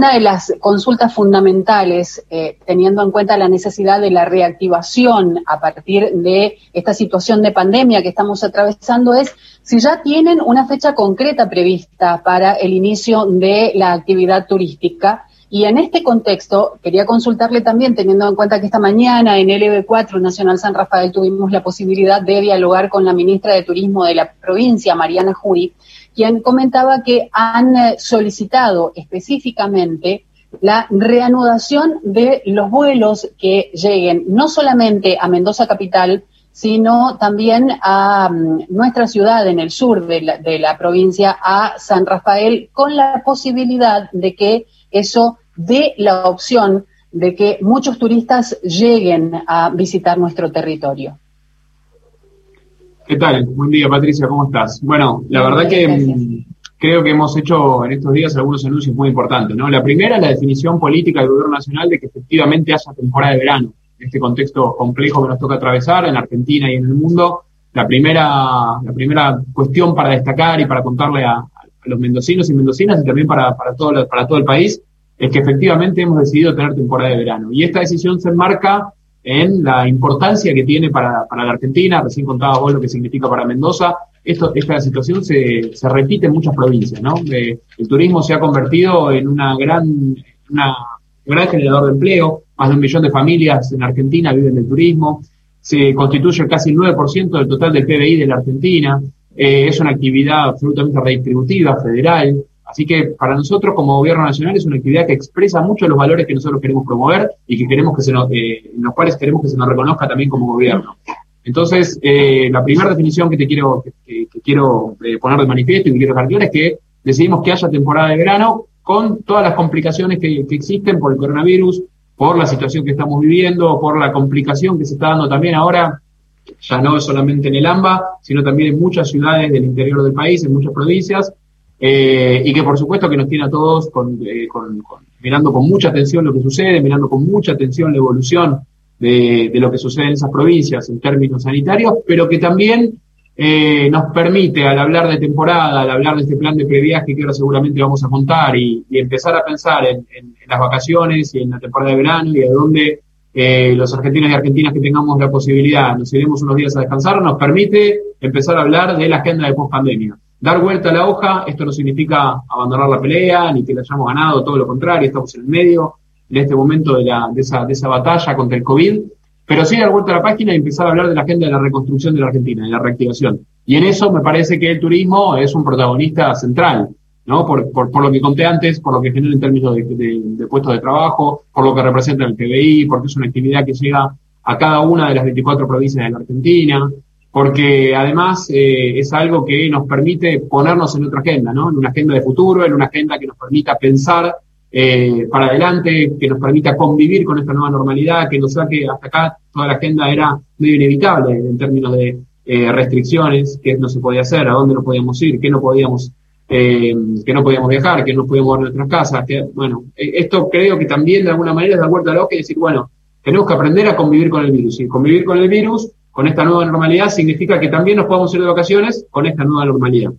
Una de las consultas fundamentales, eh, teniendo en cuenta la necesidad de la reactivación a partir de esta situación de pandemia que estamos atravesando, es si ya tienen una fecha concreta prevista para el inicio de la actividad turística. Y en este contexto, quería consultarle también, teniendo en cuenta que esta mañana en LB4 Nacional San Rafael tuvimos la posibilidad de dialogar con la ministra de Turismo de la provincia, Mariana Jury, quien comentaba que han eh, solicitado específicamente la reanudación de los vuelos que lleguen no solamente a Mendoza Capital, sino también a mm, nuestra ciudad en el sur de la, de la, provincia, a San Rafael, con la posibilidad de que eso dé la opción de que muchos turistas lleguen a visitar nuestro territorio. ¿Qué tal? Buen día, Patricia, ¿cómo estás? Bueno, la verdad que mm, creo que hemos hecho en estos días algunos anuncios muy importantes, ¿no? La primera la definición política del gobierno nacional de que efectivamente haya temporada de verano. En este contexto complejo que nos toca atravesar en Argentina y en el mundo, la primera, la primera cuestión para destacar y para contarle a, los mendocinos y mendocinas y también para, para, todo, para todo el país es que efectivamente hemos decidido tener temporada de verano. Y esta decisión se enmarca en la importancia que tiene para, para la Argentina, recién contaba vos lo que significa para Mendoza, esto, esta situación se, se repite en muchas provincias, ¿no? Eh, el turismo se ha convertido en una gran, una, un gran generador de empleo, más de un millón de familias en Argentina viven del turismo, se constituye casi el 9% del total del PBI de la Argentina, eh, es una actividad absolutamente redistributiva, federal, Así que para nosotros como gobierno nacional es una actividad que expresa mucho los valores que nosotros queremos promover y que queremos que se nos, eh, en los cuales queremos que se nos reconozca también como gobierno. Entonces, eh, la primera definición que te quiero, que, quiero eh, poner de manifiesto y que quiero dejar es que decidimos que haya temporada de verano con todas las complicaciones que, que existen por el coronavirus, por la situación que estamos viviendo, por la complicación que se está dando también ahora, ya no solamente en el AMBA, sino también en muchas ciudades del interior del país, en muchas provincias, eh, y que por supuesto que nos tiene a todos eh, con, con, mirando con mucha atención lo que sucede, mirando con mucha atención la evolución de, de, lo que sucede en esas provincias en términos sanitarios, pero que también eh, nos permite, al hablar de temporada, al hablar de este plan de previaje que ahora seguramente vamos a contar y, y empezar a pensar en, en, en, las vacaciones y en la temporada de verano y a dónde eh, los argentinos y argentinas que tengamos la posibilidad nos iremos unos días a descansar, nos permite empezar a hablar de la agenda de post-pandemia dar vuelta a la hoja, esto no significa abandonar la pelea, ni que la hayamos ganado, todo lo contrario, estamos en el medio en este momento de, la, de, esa, de esa batalla contra el COVID, pero sí dar vuelta a la página y empezar a hablar de la agenda de la reconstrucción de la Argentina, de la reactivación. Y en eso me parece que el turismo es un protagonista central, ¿no? Por, por, por lo que conté antes, por lo que genera en términos de, puestos de trabajo, por lo que representa el PBI, porque es una actividad que llega a cada una de las 24 provincias de la Argentina, porque además eh, es algo que nos permite ponernos en otra agenda, ¿no? En una agenda de futuro, en una agenda que nos permita pensar eh, para adelante, que nos permita convivir con esta nueva normalidad, que nos saque hasta acá toda la agenda era medio inevitable en términos de eh, restricciones, qué no se podía hacer, a dónde no podíamos ir, qué no podíamos eh, que no podíamos viajar, que no podíamos ver nuestras casas, que, bueno, eh, esto creo que también de alguna manera es dar vuelta a lo que decir, bueno, tenemos que aprender a convivir con el virus, y convivir con el virus con esta nueva normalidad significa que también nos podemos ir de vacaciones con esta nueva normalidad.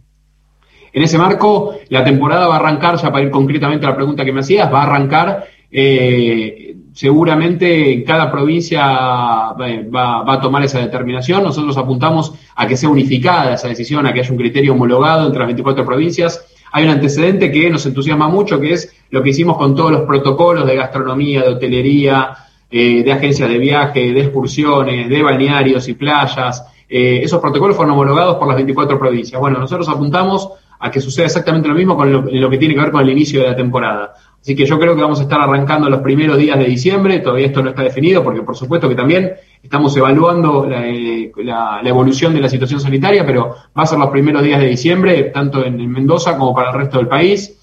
En ese marco, la temporada va a arrancar, ya para ir concretamente a la pregunta que me hacías, va a arrancar eh, seguramente cada provincia va, va, a tomar esa determinación. Nosotros apuntamos a que sea unificada esa decisión, a que haya un criterio homologado entre las 24 provincias. Hay un antecedente que nos entusiasma mucho, que es lo que hicimos con todos los protocolos de gastronomía, de hotelería, eh, de agencias de viaje, de excursiones, de balnearios y playas. Eh, esos protocolos fueron homologados por las 24 provincias. Bueno, nosotros apuntamos a que suceda exactamente lo mismo con lo, que tiene que ver con el inicio de la temporada. Así que yo creo que vamos a estar arrancando los primeros días de diciembre, todavía esto no está definido porque por supuesto que también estamos evaluando la, eh, la, la evolución de la situación sanitaria, pero va a ser los primeros días de diciembre, tanto en, en Mendoza como para el resto del país.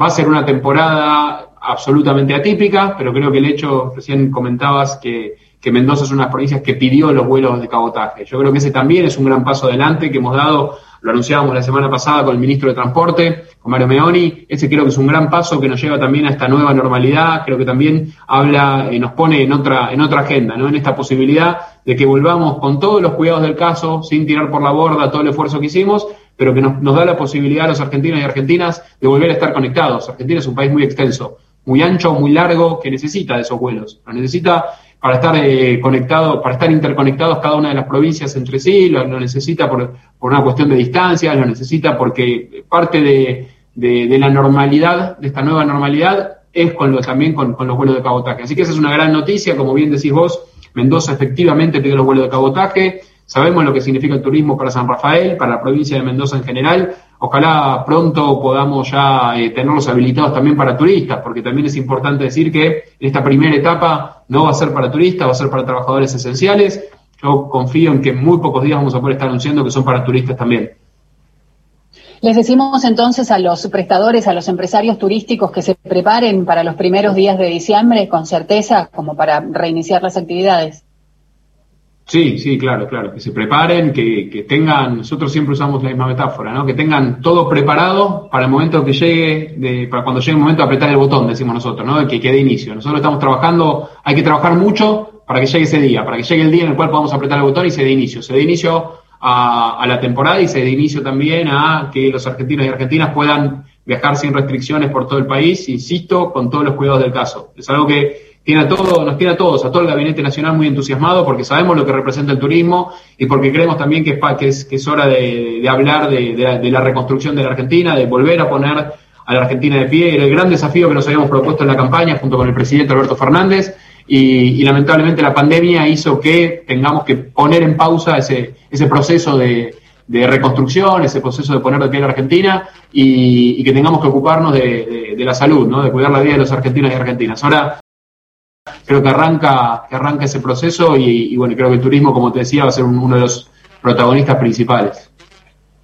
Va a ser una temporada absolutamente atípica, pero creo que el hecho, recién comentabas que, que Mendoza es una de las provincias que pidió los vuelos de cabotaje. Yo creo que ese también es un gran paso adelante que hemos dado, lo anunciábamos la semana pasada con el ministro de Transporte, con Mario Meoni, ese creo que es un gran paso que nos lleva también a esta nueva normalidad, creo que también habla, eh, nos pone en otra, en otra agenda, ¿no? En esta posibilidad de que volvamos con todos los cuidados del caso, sin tirar por la borda todo el esfuerzo que hicimos, pero que nos, nos da la posibilidad a los argentinos y argentinas de volver a estar conectados. Argentina es un país muy extenso muy ancho, muy largo, que necesita de esos vuelos. Lo necesita para estar eh, conectado, para estar interconectados cada una de las provincias entre sí, lo, necesita por, una cuestión de distancia, lo necesita porque parte de, la normalidad, de esta nueva normalidad, es con lo, también con, con, los vuelos de cabotaje. Así que esa es una gran noticia, como bien decís vos, Mendoza efectivamente tiene los vuelos de cabotaje, sabemos lo que significa el turismo para San Rafael, para la provincia de Mendoza en general, Ojalá pronto podamos ya eh, tenerlos habilitados también para turistas, porque también es importante decir que esta primera etapa no va a ser para turistas, va a ser para trabajadores esenciales. Yo confío en que en muy pocos días vamos a poder estar anunciando que son para turistas también. Les decimos entonces a los prestadores, a los empresarios turísticos que se preparen para los primeros días de diciembre con certeza como para reiniciar las actividades. Sí, sí, claro, claro, que se preparen, que, que, tengan, nosotros siempre usamos la misma metáfora, ¿no? Que tengan todo preparado para el momento que llegue, de, para cuando llegue el momento de apretar el botón, decimos nosotros, ¿no? Que quede inicio. Nosotros estamos trabajando, hay que trabajar mucho para que llegue ese día, para que llegue el día en el cual podamos apretar el botón y se dé inicio. Se dé inicio a, a la temporada y se dé inicio también a que los argentinos y argentinas puedan viajar sin restricciones por todo el país, insisto, con todos los cuidados del caso. Es algo que tiene a nos tiene a todos, a todo el Gabinete Nacional muy entusiasmado porque sabemos lo que representa el turismo y porque creemos también que es, que es, hora de, hablar de, la, reconstrucción de la Argentina, de volver a poner a la Argentina de pie. Era el gran desafío que nos habíamos propuesto en la campaña junto con el presidente Alberto Fernández y, lamentablemente la pandemia hizo que tengamos que poner en pausa ese, ese proceso de, reconstrucción, ese proceso de poner de pie a la Argentina y, que tengamos que ocuparnos de, de, la salud, ¿no? de cuidar la vida de los argentinos y argentinas. Ahora creo que arranca, que arranca ese proceso y, bueno, creo que el turismo, como te decía, va a ser uno de los protagonistas principales.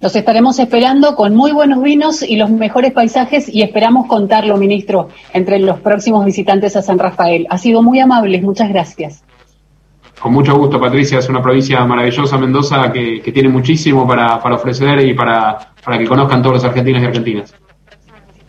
Los estaremos esperando con muy buenos vinos y los mejores paisajes y esperamos contarlo, ministro, entre los próximos visitantes a San Rafael. Ha sido muy amable, muchas gracias. Con mucho gusto, Patricia. Es una provincia maravillosa, Mendoza, que, tiene muchísimo para, para ofrecer y para, para que conozcan todos los argentinos y argentinas.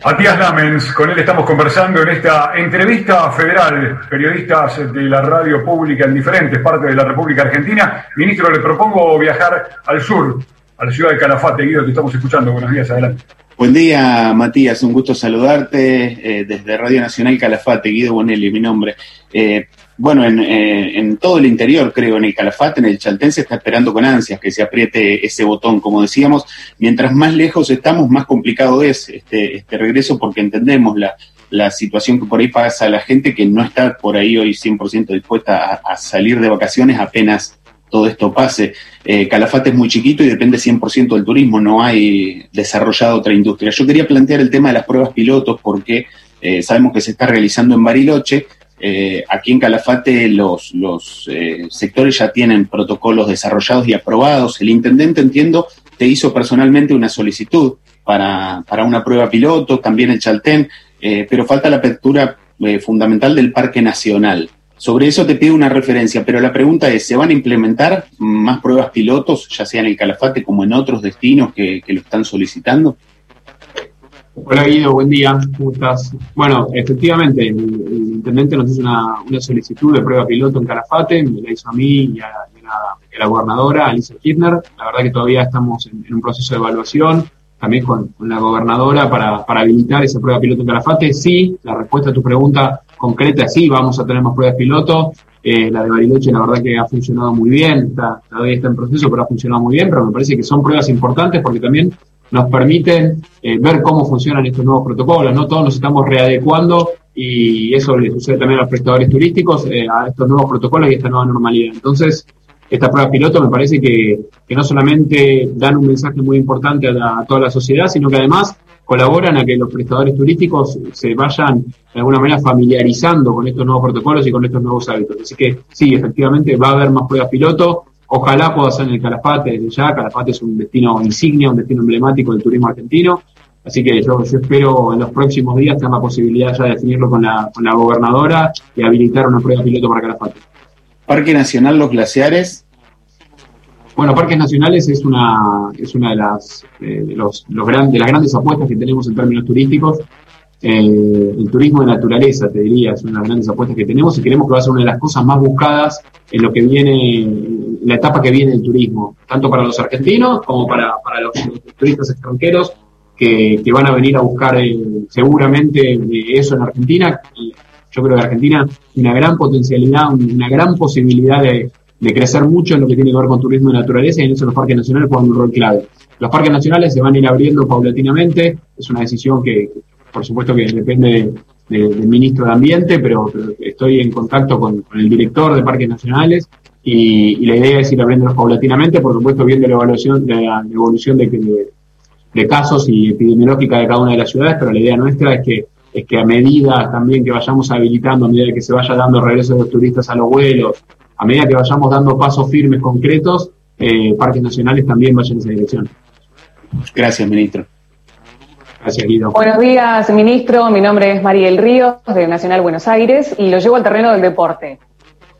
Matías Lamens, con él estamos conversando en esta entrevista federal, periodistas de la radio pública en diferentes partes de la República Argentina. Ministro, le propongo viajar al sur, a la ciudad de Calafate. Guido, te estamos escuchando. Buenos días, adelante. Buen día, Matías. Un gusto saludarte eh, desde Radio Nacional Calafate. Guido Bonelli, mi nombre. Eh, bueno, eh, en, todo el interior, creo, en el Calafate, en el Chaltén, se está esperando con ansias que se apriete ese botón. Como decíamos, mientras más lejos estamos, más complicado es este, este regreso porque entendemos la, situación que por ahí pasa la gente que no está por ahí hoy 100% dispuesta a, salir de vacaciones apenas todo esto pase. Eh, Calafate es muy chiquito y depende 100% del turismo, no hay desarrollado otra industria. Yo quería plantear el tema de las pruebas pilotos porque eh, sabemos que se está realizando en Bariloche eh, aquí en Calafate los, eh, sectores ya tienen protocolos desarrollados y aprobados. El intendente, entiendo, te hizo personalmente una solicitud para, para una prueba piloto, también el Chaltén, eh, pero falta la apertura fundamental del Parque Nacional. Sobre eso te pido una referencia, pero la pregunta es, ¿se van a implementar más pruebas pilotos, ya sea en el Calafate como en otros destinos que lo están solicitando? Hola Guido, buen día, ¿cómo estás? Bueno, efectivamente, el, intendente nos hizo una, solicitud de prueba piloto en Calafate, me la hizo a mí y a, la, gobernadora, Alicia Kirchner. La verdad que todavía estamos en, un proceso de evaluación, también con, la gobernadora para, habilitar esa prueba piloto en Calafate. Sí, la respuesta a tu pregunta concreta sí, vamos a tener más pruebas piloto. Eh, la de Bariloche, la verdad que ha funcionado muy bien, está, todavía está en proceso, pero ha funcionado muy bien, pero me parece que son pruebas importantes porque también nos permiten eh, ver cómo funcionan estos nuevos protocolos, ¿no? Todos nos estamos readecuando y eso le sucede también a los prestadores turísticos, eh, a estos nuevos protocolos y esta nueva normalidad. Entonces, esta prueba piloto me parece que, que no solamente dan un mensaje muy importante a, toda la sociedad, sino que además colaboran a que los prestadores turísticos se vayan de alguna manera familiarizando con estos nuevos protocolos y con estos nuevos hábitos. Así que sí, efectivamente va a haber más pruebas piloto. Ojalá pueda ser en el Calafate desde ya. Calafate es un destino insignia, un destino emblemático del turismo argentino. Así que yo, espero en los próximos días tener la posibilidad ya de definirlo con la, con la gobernadora y habilitar una prueba piloto para Calafate. Parque Nacional Los Glaciares. Bueno, Parques Nacionales es una, es una de las, eh, los, los de las grandes apuestas que tenemos en términos turísticos. Eh, el turismo de naturaleza, te diría, es una de las grandes apuestas que tenemos y creemos que va a ser una de las cosas más buscadas en lo que viene, en la etapa que viene del turismo, tanto para los argentinos como para, para los, turistas extranjeros que, van a venir a buscar eh, seguramente eso en Argentina. Yo creo que Argentina tiene una gran potencialidad, una gran posibilidad de, crecer mucho en lo que tiene que ver con turismo y naturaleza y en eso los parques nacionales juegan un rol clave. Los parques nacionales se van a ir abriendo paulatinamente, es una decisión que, por supuesto que depende del ministro de Ambiente, pero, estoy en contacto con, el director de parques nacionales y, la idea es ir abriéndolos paulatinamente, por supuesto viendo la evaluación, la, evolución de, de, casos y epidemiológica de cada una de las ciudades, pero la idea nuestra es que es que a medida también que vayamos habilitando, a medida que se vaya dando regreso de los turistas a los vuelos, a medida que vayamos dando pasos firmes concretos, eh, parques nacionales también vayan en esa dirección. Gracias, ministro. Buenos días, ministro. Mi nombre es Mariel Ríos, de Nacional Buenos Aires, y lo llevo al terreno del deporte.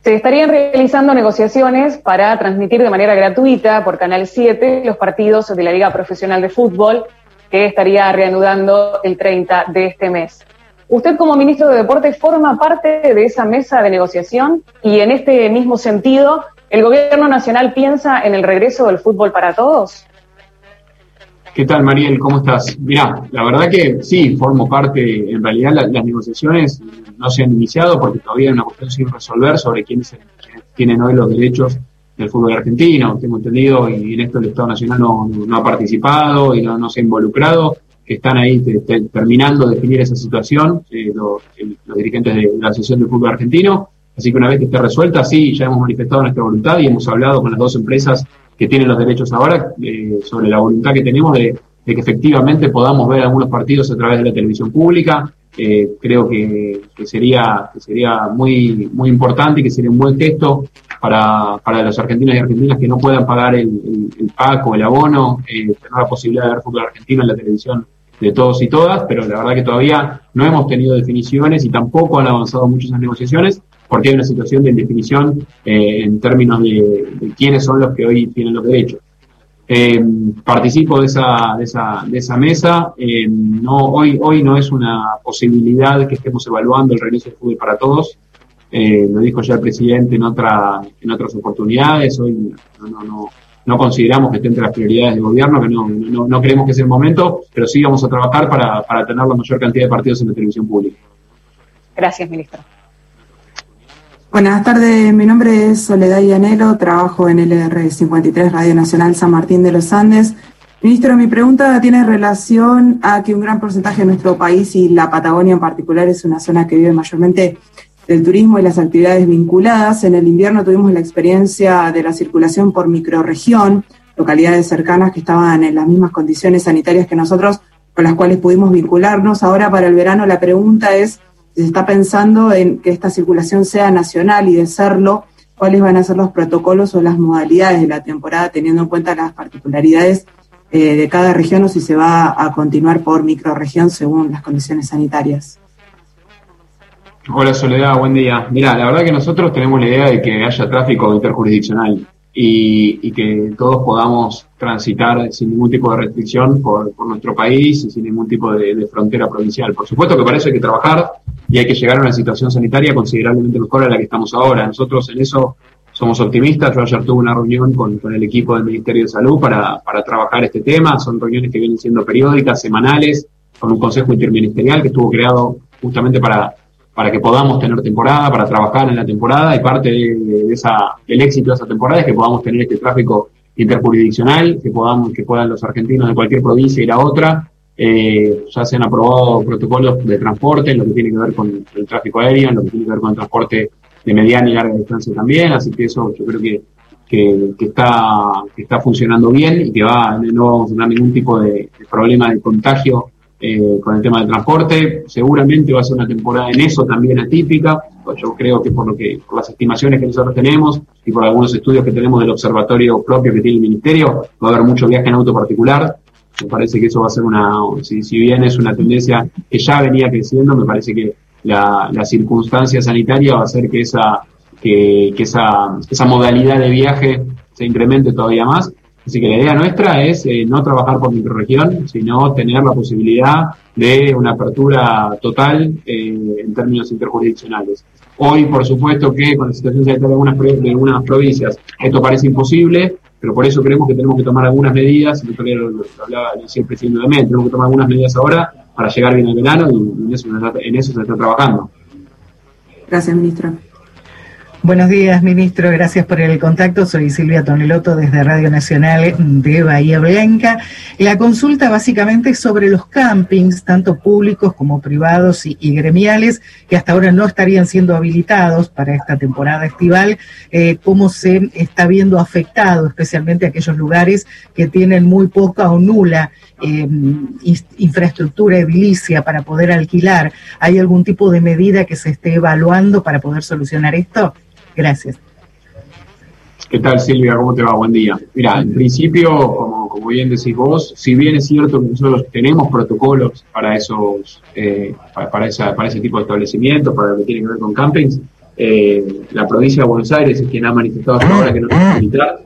Se estarían realizando negociaciones para transmitir de manera gratuita por Canal 7 los partidos de la Liga Profesional de Fútbol que estaría reanudando el 30 de este mes. Usted como ministro de Deportes forma parte de esa mesa de negociación y en este mismo sentido, ¿el gobierno nacional piensa en el regreso del fútbol para todos? ¿Qué tal, Mariel? ¿Cómo estás? Mirá, la verdad que sí, formo parte, en realidad las negociaciones no se han iniciado porque todavía hay una cuestión sin resolver sobre quiénes tienen hoy los derechos del fútbol argentino, tengo entendido, y en esto el Estado Nacional no, ha participado y no, se ha involucrado, que están ahí terminando de definir esa situación, eh, los, dirigentes de la Asociación del Fútbol Argentino, así que una vez que esté resuelta, sí, ya hemos manifestado nuestra voluntad y hemos hablado con las dos empresas que tienen los derechos ahora eh, sobre la voluntad que tenemos de, que efectivamente podamos ver algunos partidos a través de la televisión pública. Eh, creo que, sería, que sería muy, muy importante y que sería un buen gesto para, para los argentinos y argentinas que no puedan pagar el, el, PAC o el abono, eh, tener la posibilidad de ver fútbol argentino en la televisión de todos y todas, pero la verdad que todavía no hemos tenido definiciones y tampoco han avanzado mucho esas negociaciones porque hay una situación de indefinición eh, en términos de, quiénes son los que hoy tienen los derechos. Eh, participo de esa, de esa, de esa mesa. Eh, hoy, no es una posibilidad que estemos evaluando el regreso del fútbol para todos. lo dijo ya el presidente en, otra, en otras oportunidades. Hoy no, consideramos que esté entre las prioridades del gobierno, que no, creemos que sea el momento, pero sí vamos a trabajar para tener la mayor cantidad de partidos en la televisión pública. Gracias, ministro. Buenas tardes, mi nombre es Soledad Yanelo, trabajo en LR53 Radio Nacional San Martín de los Andes. Ministro, mi pregunta tiene relación a que un gran porcentaje de nuestro país y la Patagonia en particular es una zona que vive mayormente del turismo y las actividades vinculadas. En el invierno tuvimos la experiencia de la circulación por microregión, localidades cercanas que estaban en las mismas condiciones sanitarias que nosotros, con las cuales pudimos vincularnos. Ahora para el verano la pregunta es se está pensando en que esta circulación sea nacional y de serlo, cuáles van a ser los protocolos o las modalidades de la temporada, teniendo en cuenta las particularidades eh, de cada región o si se va a continuar por microregión según las condiciones sanitarias. Hola Soledad, buen día. Mira, la verdad que nosotros tenemos la idea de que haya tráfico interjurisdiccional y, que todos podamos transitar sin ningún tipo de restricción por, nuestro país y sin ningún tipo de, frontera provincial. Por supuesto que hay que trabajar y hay que llegar a una situación sanitaria considerablemente mejor a la que estamos ahora. Nosotros en eso somos optimistas. Yo ayer tuve una reunión con, el equipo del Ministerio de Salud para, para trabajar este tema. Son reuniones que vienen siendo periódicas, semanales, con un consejo interministerial que estuvo creado justamente para para que podamos tener temporada, para trabajar en la temporada y parte de, esa, del éxito de esa temporada es que podamos tener este tráfico interjurisdiccional, que podamos, que puedan los argentinos de cualquier provincia ir a otra. Eh, ya se han aprobado protocolos de transporte en lo que tiene que ver con el tráfico aéreo, en lo que tiene que ver con el transporte de mediana y larga distancia también, así que eso yo creo que, que, está, que está funcionando bien y que va, no vamos a tener ningún tipo de problema de contagio eh, con el tema del transporte. Seguramente va a ser una temporada en eso también atípica. Pues yo creo que por lo que, por las estimaciones que nosotros tenemos y por algunos estudios que tenemos del observatorio propio que tiene el ministerio, va a haber mucho viaje en auto particular. Me parece que eso va a ser una, si, si bien es una tendencia que ya venía creciendo, me parece que la, la circunstancia sanitaria va a hacer que esa, que, que esa, esa modalidad de viaje se incremente todavía más Así que la idea nuestra es eh, no trabajar por microregión, sino tener la posibilidad de una apertura total eh, en términos interjurisdiccionales. Hoy, por supuesto, que con la situación sanitaria de algunas, de algunas provincias esto parece imposible, pero por eso creemos que tenemos que tomar algunas medidas, y lo, lo, hablaba el presidente de MED, tenemos que tomar algunas medidas ahora para llegar bien al verano y en eso, en eso se está trabajando. Gracias, ministro. Buenos días, ministro. Gracias por el contacto. Soy Silvia Toneloto desde Radio Nacional de Bahía Blanca. La consulta básicamente es sobre los campings, tanto públicos como privados y, gremiales, que hasta ahora no estarían siendo habilitados para esta temporada estival. Eh, ¿Cómo se está viendo afectado, especialmente aquellos lugares que tienen muy poca o nula eh, infraestructura edilicia para poder alquilar? ¿Hay algún tipo de medida que se esté evaluando para poder solucionar esto? Gracias. ¿Qué tal Silvia? ¿Cómo te va? Buen día. Mira, en principio, como, como bien decís vos, si bien es cierto que nosotros tenemos protocolos para esos, eh, para, esa, para ese tipo de establecimientos, para lo que tiene que ver con campings, eh, la provincia de Buenos Aires es quien ha manifestado hasta ahora que no va a habilitar.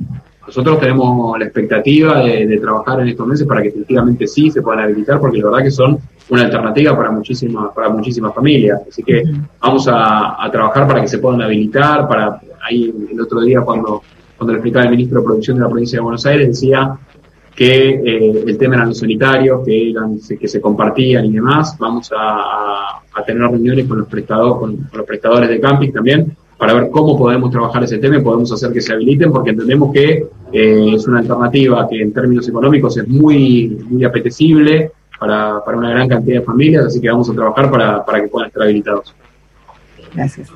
Nosotros tenemos la expectativa de, trabajar en estos meses para que efectivamente sí se puedan habilitar, porque la verdad que son una alternativa para muchísimas, para muchísimas familias. Así que vamos a, trabajar para que se puedan habilitar, para ahí el otro día cuando, cuando le explicaba el ministro de Producción de la provincia de Buenos Aires decía que eh, el tema eran los sanitarios, que, eran, que se compartían y demás. Vamos a, tener reuniones con los, prestadores, con los prestadores de camping también para ver cómo podemos trabajar ese tema y podemos hacer que se habiliten, porque entendemos que eh, es una alternativa que en términos económicos es muy, muy apetecible para, para una gran cantidad de familias, así que vamos a trabajar para, para que puedan estar habilitados. Gracias.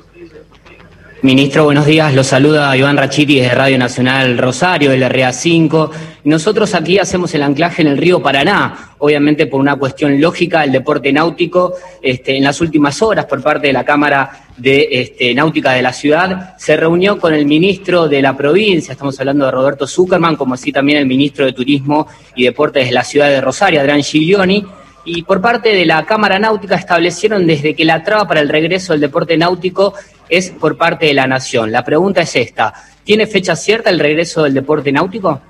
Ministro, buenos días. Lo saluda Iván Rachiti desde Radio Nacional Rosario, del RA5. Nosotros aquí hacemos el anclaje en el río Paraná, obviamente por una cuestión lógica, el deporte náutico, este, en las últimas horas por parte de la Cámara de este, Náutica de la ciudad, se reunió con el ministro de la provincia, estamos hablando de Roberto Zuckerman, como así también el ministro de Turismo y Deportes de la ciudad de Rosario, Adrián Giglioni, y por parte de la Cámara Náutica establecieron desde que la traba para el regreso del deporte náutico es por parte de la Nación. La pregunta es esta, ¿tiene fecha cierta el regreso del deporte náutico?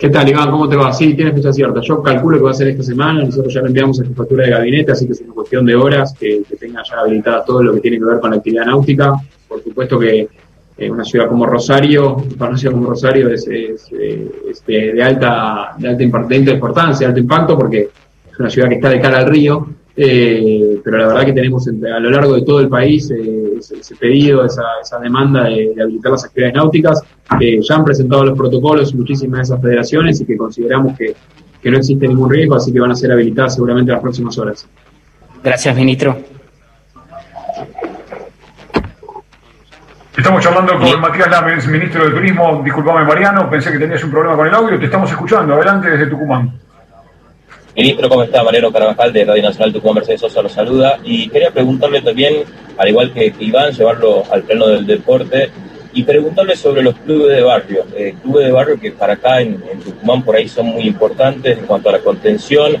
¿Qué tal, Iván? ¿Cómo te va? Sí, tiene fecha cierta. Yo calculo que va a ser esta semana. Nosotros ya lo enviamos a jefatura de gabinete, así que es una cuestión de horas que, tenga ya habilitada todo lo que tiene que ver con la actividad náutica. Por supuesto que eh, una ciudad como Rosario, para una ciudad como Rosario es, de, alta, de alta importancia, de alto impacto, porque es una ciudad que está de cara al río eh, pero la verdad que tenemos a lo largo de todo el país eh, ese, pedido, esa, demanda de, habilitar las actividades náuticas, que ya han presentado los protocolos muchísimas de esas federaciones y que consideramos que, no existe ningún riesgo, así que van a ser habilitadas seguramente en las próximas horas. Gracias, ministro. Estamos charlando con Matías Lamens, ministro de Turismo. Disculpame, Mariano, pensé que tenías un problema con el audio. Te estamos escuchando. Adelante desde Tucumán. Ministro, ¿cómo está? Mariano Carvajal de Radio Nacional Tucumán Mercedes Sosa lo saluda. Y quería preguntarle también, al igual que Iván, llevarlo al plano del deporte y preguntarle sobre los clubes de barrio. Eh, clubes de barrio que para acá en, Tucumán por ahí son muy importantes en cuanto a la contención,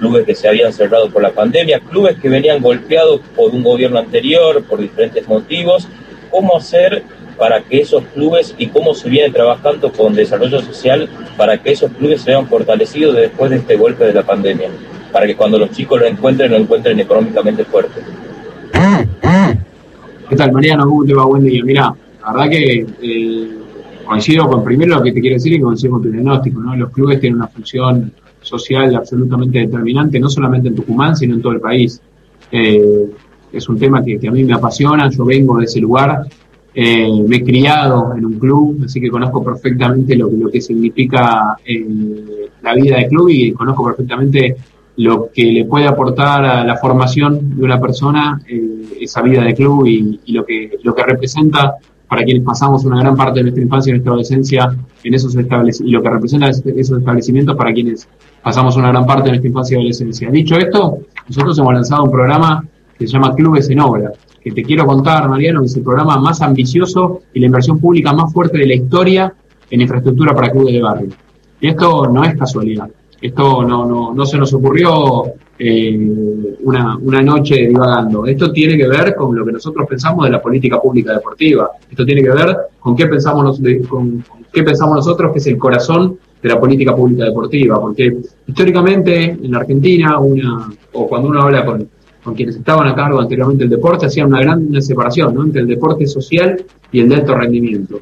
clubes que se habían cerrado por la pandemia, clubes que venían golpeados por un gobierno anterior, por diferentes motivos. ¿Cómo hacer para que esos clubes y cómo se viene trabajando con desarrollo social para que esos clubes sean fortalecidos después de este golpe de la pandemia, para que cuando los chicos lo encuentren, lo encuentren económicamente fuerte. ¿Qué tal, Mariano? ¿Cómo te va? Buen día. Mira, la verdad que eh, coincido con primero lo que te quiero decir y coincido con tu diagnóstico, ¿no? Los clubes tienen una función social absolutamente determinante, no solamente en Tucumán, sino en todo el país. Eh, es un tema que, que, a mí me apasiona, yo vengo de ese lugar, eh, me he criado en un club, así que conozco perfectamente lo, lo que significa eh, la vida de club y conozco perfectamente lo que le puede aportar a la formación de una persona eh, esa vida de club y, lo que lo que representa para quienes pasamos una gran parte de nuestra infancia y nuestra adolescencia en esos establecimientos y lo que representa esos establecimientos para quienes pasamos una gran parte de nuestra infancia y adolescencia. Dicho esto, nosotros hemos lanzado un programa que se llama Clubes en Obra, que te quiero contar, Mariano, es el programa más ambicioso y la inversión pública más fuerte de la historia en infraestructura para clubes de barrio. Y esto no es casualidad. Esto no, no, no se nos ocurrió eh, una, una noche divagando. Esto tiene que ver con lo que nosotros pensamos de la política pública deportiva. Esto tiene que ver con qué pensamos, con, qué pensamos nosotros que es el corazón de la política pública deportiva. Porque históricamente en la Argentina, una, o cuando uno habla con, con quienes estaban a cargo anteriormente del deporte, hacían una gran separación entre el deporte social y el de alto rendimiento.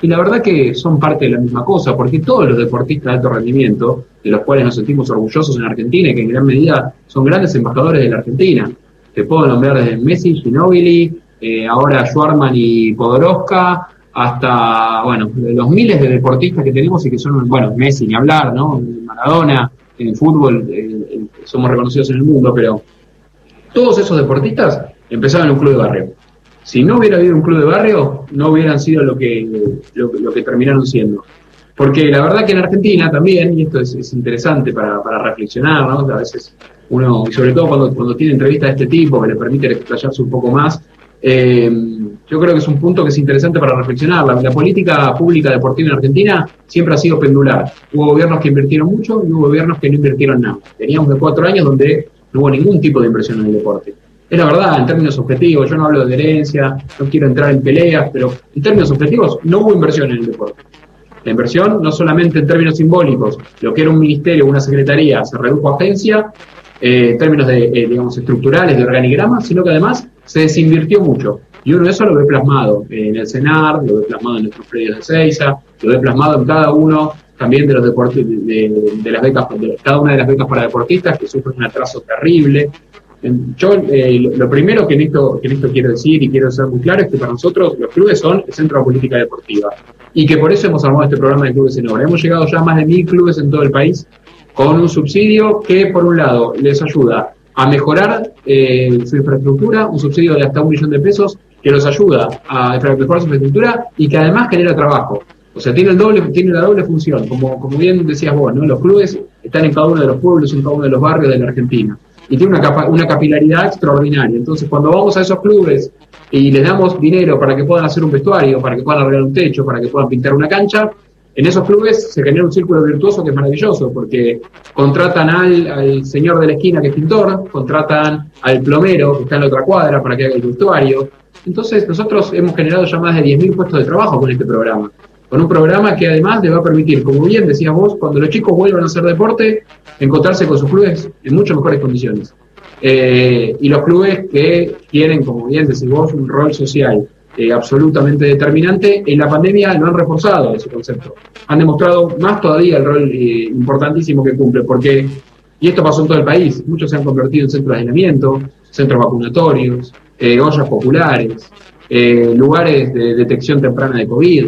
Y la verdad que son parte de la misma cosa, porque todos los deportistas de alto rendimiento, de los cuales nos sentimos orgullosos en Argentina y que en gran medida son grandes embajadores de la Argentina, te puedo nombrar desde Messi, Ginóbili, eh, ahora Schwarman y Podoroska, hasta, bueno, los miles de deportistas que tenemos y que son, bueno, Messi ni hablar, ¿no? Maradona, en el fútbol eh, somos reconocidos en el mundo, pero todos esos deportistas empezaron en un club de barrio. Si no hubiera habido un club de barrio, no hubieran sido lo que, lo, que terminaron siendo. Porque la verdad que en Argentina también, y esto es, interesante para, para, reflexionar, ¿no? A veces uno, y sobre todo cuando, cuando tiene entrevistas de este tipo, que le permiten explayarse un poco más, eh, yo creo que es un punto que es interesante para reflexionar. La, política pública deportiva en Argentina siempre ha sido pendular. Hubo gobiernos que invirtieron mucho y hubo gobiernos que no invirtieron nada. Teníamos de cuatro años donde no hubo ningún tipo de inversión en el deporte. Es la verdad, en términos objetivos, yo no hablo de herencia, no quiero entrar en peleas, pero en términos objetivos no hubo inversión en el deporte. La inversión, no solamente en términos simbólicos, lo que era un ministerio o una secretaría se redujo a agencia, eh, en términos de, eh, digamos, estructurales, de organigrama, sino que además se desinvirtió mucho. Y uno de eso lo ve plasmado en el CENAR, lo ve plasmado en nuestros predios de Seiza, lo ve plasmado en cada uno también de los deportes, de, las becas, de cada una de las becas para deportistas que sufren un atraso terrible. Yo eh, lo primero que en, esto, que en esto quiero decir y quiero ser muy claro es que para nosotros los clubes son el centro de política deportiva y que por eso hemos armado este programa de clubes en obra. Hemos llegado ya a más de mil clubes en todo el país con un subsidio que por un lado les ayuda a mejorar eh, su infraestructura, un subsidio de hasta un millón de pesos que los ayuda a mejorar su infraestructura y que además genera trabajo. O sea, tiene, el doble, tiene la doble función, como, como bien decías vos, ¿no? Los clubes están en cada uno de los pueblos, en cada uno de los barrios de la Argentina. Y tiene una, una capilaridad extraordinaria. Entonces, cuando vamos a esos clubes y les damos dinero para que puedan hacer un vestuario, para que puedan arreglar un techo, para que puedan pintar una cancha, en esos clubes se genera un círculo virtuoso que es maravilloso, porque contratan al, señor de la esquina que es pintor, contratan al plomero que está en la otra cuadra para que haga el vestuario. Entonces nosotros hemos generado ya más de 10.000 puestos de trabajo con este programa. Con un programa que además les va a permitir, como bien decías vos, cuando los chicos vuelvan a hacer deporte, encontrarse con sus clubes en mucho mejores condiciones. Eh, y los clubes que tienen, como bien decís vos, un rol social eh, absolutamente determinante, en la pandemia no han reforzado ese concepto. Han demostrado más todavía el rol eh, importantísimo que cumple, porque, y esto pasó en todo el país, muchos se han convertido en centros de aislamiento, centros vacunatorios, ollas populares, lugares de detección temprana de COVID.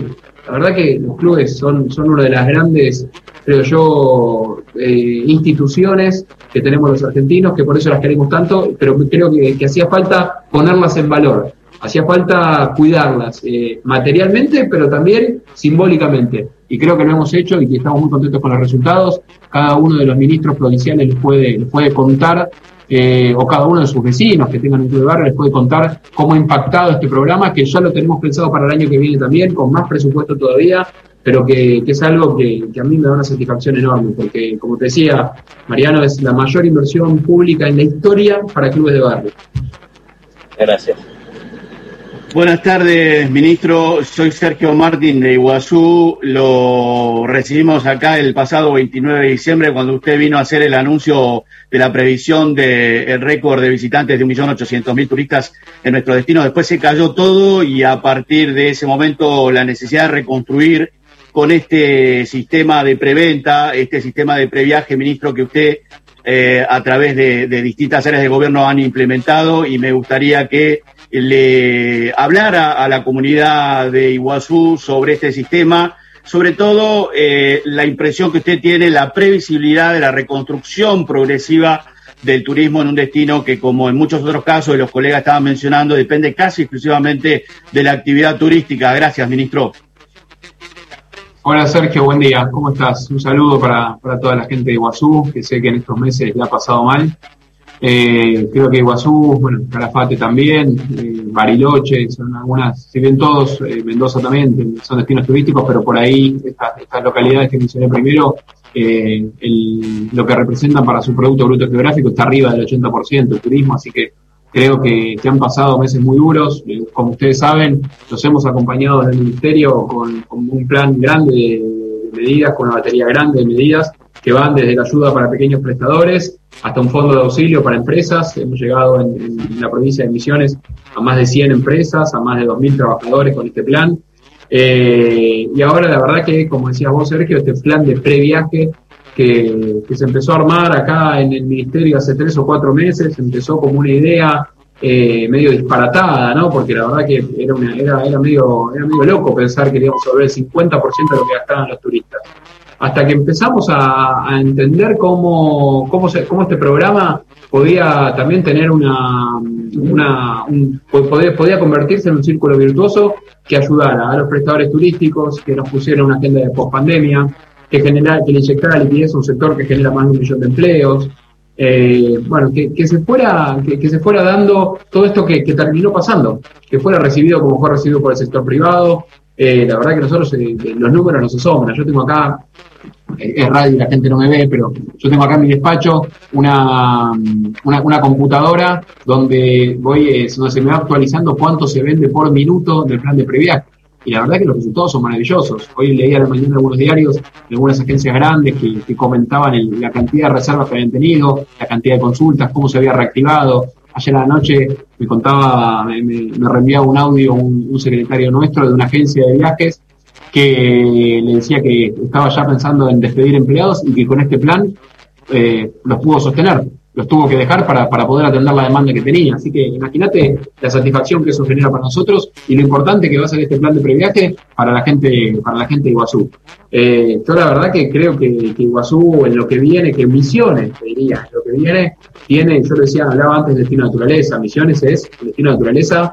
La verdad que los clubes son, son una de las grandes, creo yo, instituciones que tenemos los argentinos, que por eso las queremos tanto, pero creo que, que hacía falta ponerlas en valor hacía falta cuidarlas eh, materialmente, pero también simbólicamente. Y creo que lo hemos hecho y que estamos muy contentos con los resultados. Cada uno de los ministros provinciales les puede, les puede contar, eh, o cada uno de sus vecinos que tengan un club de barrio les puede contar cómo ha impactado este programa, que ya lo tenemos pensado para el año que viene también, con más presupuesto todavía, pero que, es algo que, que, a mí me da una satisfacción enorme, porque como te decía, Mariano, es la mayor inversión pública en la historia para clubes de barrio. Gracias. Buenas tardes, ministro. Soy Sergio Martín de Iguazú. Lo recibimos acá el pasado 29 de diciembre cuando usted vino a hacer el anuncio de la previsión del récord de visitantes de 1.800.000 turistas en nuestro destino. Después se cayó todo y a partir de ese momento la necesidad de reconstruir con este sistema de preventa, este sistema de previaje, ministro, que usted eh, a través de, de distintas áreas de gobierno han implementado y me gustaría que le hablara a la comunidad de Iguazú sobre este sistema, sobre todo eh, la impresión que usted tiene, la previsibilidad de la reconstrucción progresiva del turismo en un destino que, como en muchos otros casos, los colegas estaban mencionando, depende casi exclusivamente de la actividad turística. Gracias, ministro. Hola Sergio, buen día. ¿Cómo estás? Un saludo para, para toda la gente de Iguazú, que sé que en estos meses le ha pasado mal. Eh, creo que Iguazú, bueno, Calafate también, eh, Bariloche, son algunas, si bien todos, eh, Mendoza también, son destinos turísticos, pero por ahí estas, localidades que mencioné primero, el, lo que representan para su Producto Bruto Geográfico está arriba del 80% el turismo, así que creo que, que han pasado meses muy duros. como ustedes saben, los hemos acompañado desde el Ministerio con, un plan grande de, de medidas, con una batería grande de medidas que van desde la ayuda para pequeños prestadores hasta un fondo de auxilio para empresas. Hemos llegado en, la provincia de Misiones a más de 100 empresas, a más de 2.000 trabajadores con este plan. Eh, y ahora la verdad que, como decías vos, Sergio, este plan de previaje que, que se empezó a armar acá en el ministerio hace tres o cuatro meses, empezó como una idea eh, medio disparatada, ¿no? Porque la verdad que era, una, era, era, medio, era medio loco pensar que íbamos a ver el 50% de lo que gastaban los turistas. Hasta que empezamos a, entender cómo, cómo, este programa podía también tener una, una un, podía, convertirse en un círculo virtuoso que ayudara a los prestadores turísticos, que nos pusiera una agenda de pospandemia, que, genera, que le inyectara liquidez a un sector que genera más de un millón de empleos, eh, bueno, que, que, se fuera, que, se fuera dando todo esto que, terminó pasando, que fuera recibido como fue recibido por el sector privado. Eh, la verdad que nosotros eh, los números nos asombran. Yo tengo acá, eh, es radio y la gente no me ve, pero yo tengo acá en mi despacho una, una, computadora donde voy, eh, donde se me va actualizando cuánto se vende por minuto del plan de previaje y la verdad que los resultados son maravillosos. Hoy leía a la mañana algunos diarios de algunas agencias grandes que, comentaban la cantidad de reservas que habían tenido, la cantidad de consultas, cómo se había reactivado. Ayer a la noche me contaba, me, me reenviaba un audio un, secretario nuestro de una agencia de viajes que le decía que estaba ya pensando en despedir empleados y que con este plan eh, los pudo sostener los tuvo que dejar para, para poder atender la demanda que tenía. Así que imagínate la satisfacción que eso genera para nosotros y lo importante que va a ser este plan de previaje para la gente, para la gente de Iguazú. Eh, yo la verdad que creo que, Iguazú en lo que viene, que Misiones, te diría, lo que viene, tiene, yo decía, hablaba antes de destino naturaleza, Misiones es destino naturaleza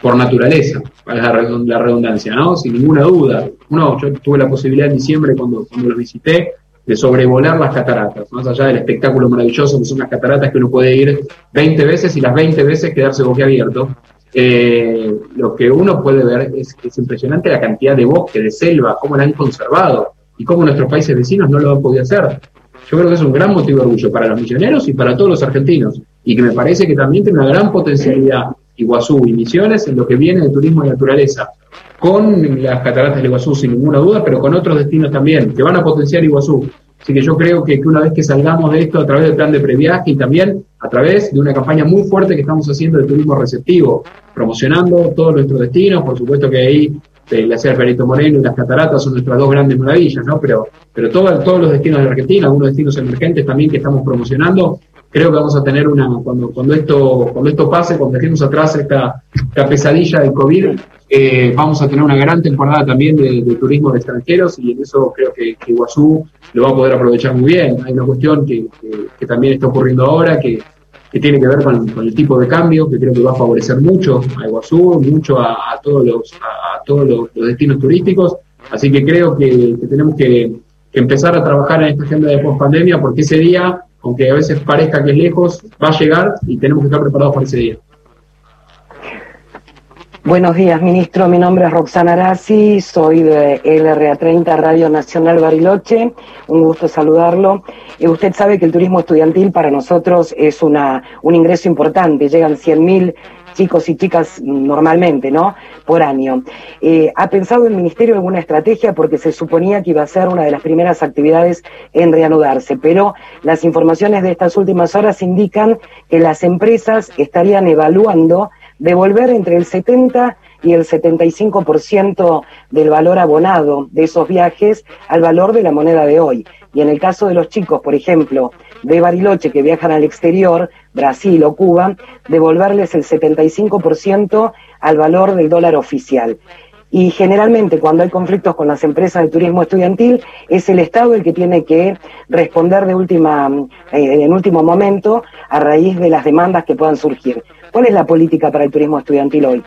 por naturaleza, para la redundancia, ¿no? Sin ninguna duda. Uno, yo tuve la posibilidad en diciembre cuando, cuando lo visité, de sobrevolar las cataratas, más allá del espectáculo maravilloso que son las cataratas que uno puede ir 20 veces y las 20 veces quedarse boquiabierto. Eh, lo que uno puede ver es es impresionante la cantidad de bosque, de selva, cómo la han conservado y cómo nuestros países vecinos no lo han podido hacer. Yo creo que es un gran motivo de orgullo para los misioneros y para todos los argentinos y que me parece que también tiene una gran potencialidad Iguazú y Misiones en lo que viene de turismo de naturaleza con las cataratas de Iguazú sin ninguna duda, pero con otros destinos también, que van a potenciar Iguazú. Así que yo creo que, una vez que salgamos de esto a través del plan de previaje y también a través de una campaña muy fuerte que estamos haciendo de turismo receptivo, promocionando todos nuestros destinos, por supuesto que ahí el glaciar Perito Moreno y las cataratas son nuestras dos grandes maravillas, ¿no? Pero, pero todo, todos los destinos de Argentina, algunos destinos emergentes también que estamos promocionando, creo que vamos a tener una, cuando, cuando esto, cuando esto pase, cuando dejemos atrás esta, esta pesadilla del COVID, eh, vamos a tener una gran temporada también de, de, turismo de extranjeros y en eso creo que, que, Iguazú lo va a poder aprovechar muy bien. Hay una cuestión que, que, que también está ocurriendo ahora, que, tiene que ver con, con, el tipo de cambio, que creo que va a favorecer mucho a Iguazú, mucho a, a todos, los, a, a todos los, los, destinos turísticos. Así que creo que, tenemos que, empezar a trabajar en esta agenda de post-pandemia porque ese día, aunque a veces parezca que es lejos, va a llegar y tenemos que estar preparados para ese día. Buenos días, ministro. Mi nombre es Roxana Arasi, soy de LRA30 Radio Nacional Bariloche. Un gusto saludarlo. Eh, usted sabe que el turismo estudiantil para nosotros es una, un ingreso importante. Llegan 100.000 chicos y chicas normalmente, ¿no? Por año. Eh, ¿Ha pensado el Ministerio alguna estrategia? Porque se suponía que iba a ser una de las primeras actividades en reanudarse, pero las informaciones de estas últimas horas indican que las empresas estarían evaluando devolver entre el 70 y el 75% del valor abonado de esos viajes al valor de la moneda de hoy. Y en el caso de los chicos, por ejemplo, de Bariloche que viajan al exterior, Brasil o Cuba, devolverles el 75% al valor del dólar oficial. Y generalmente cuando hay conflictos con las empresas de turismo estudiantil, es el Estado el que tiene que responder de última, eh, en último momento a raíz de las demandas que puedan surgir. ¿Cuál es la política para el turismo estudiantil hoy?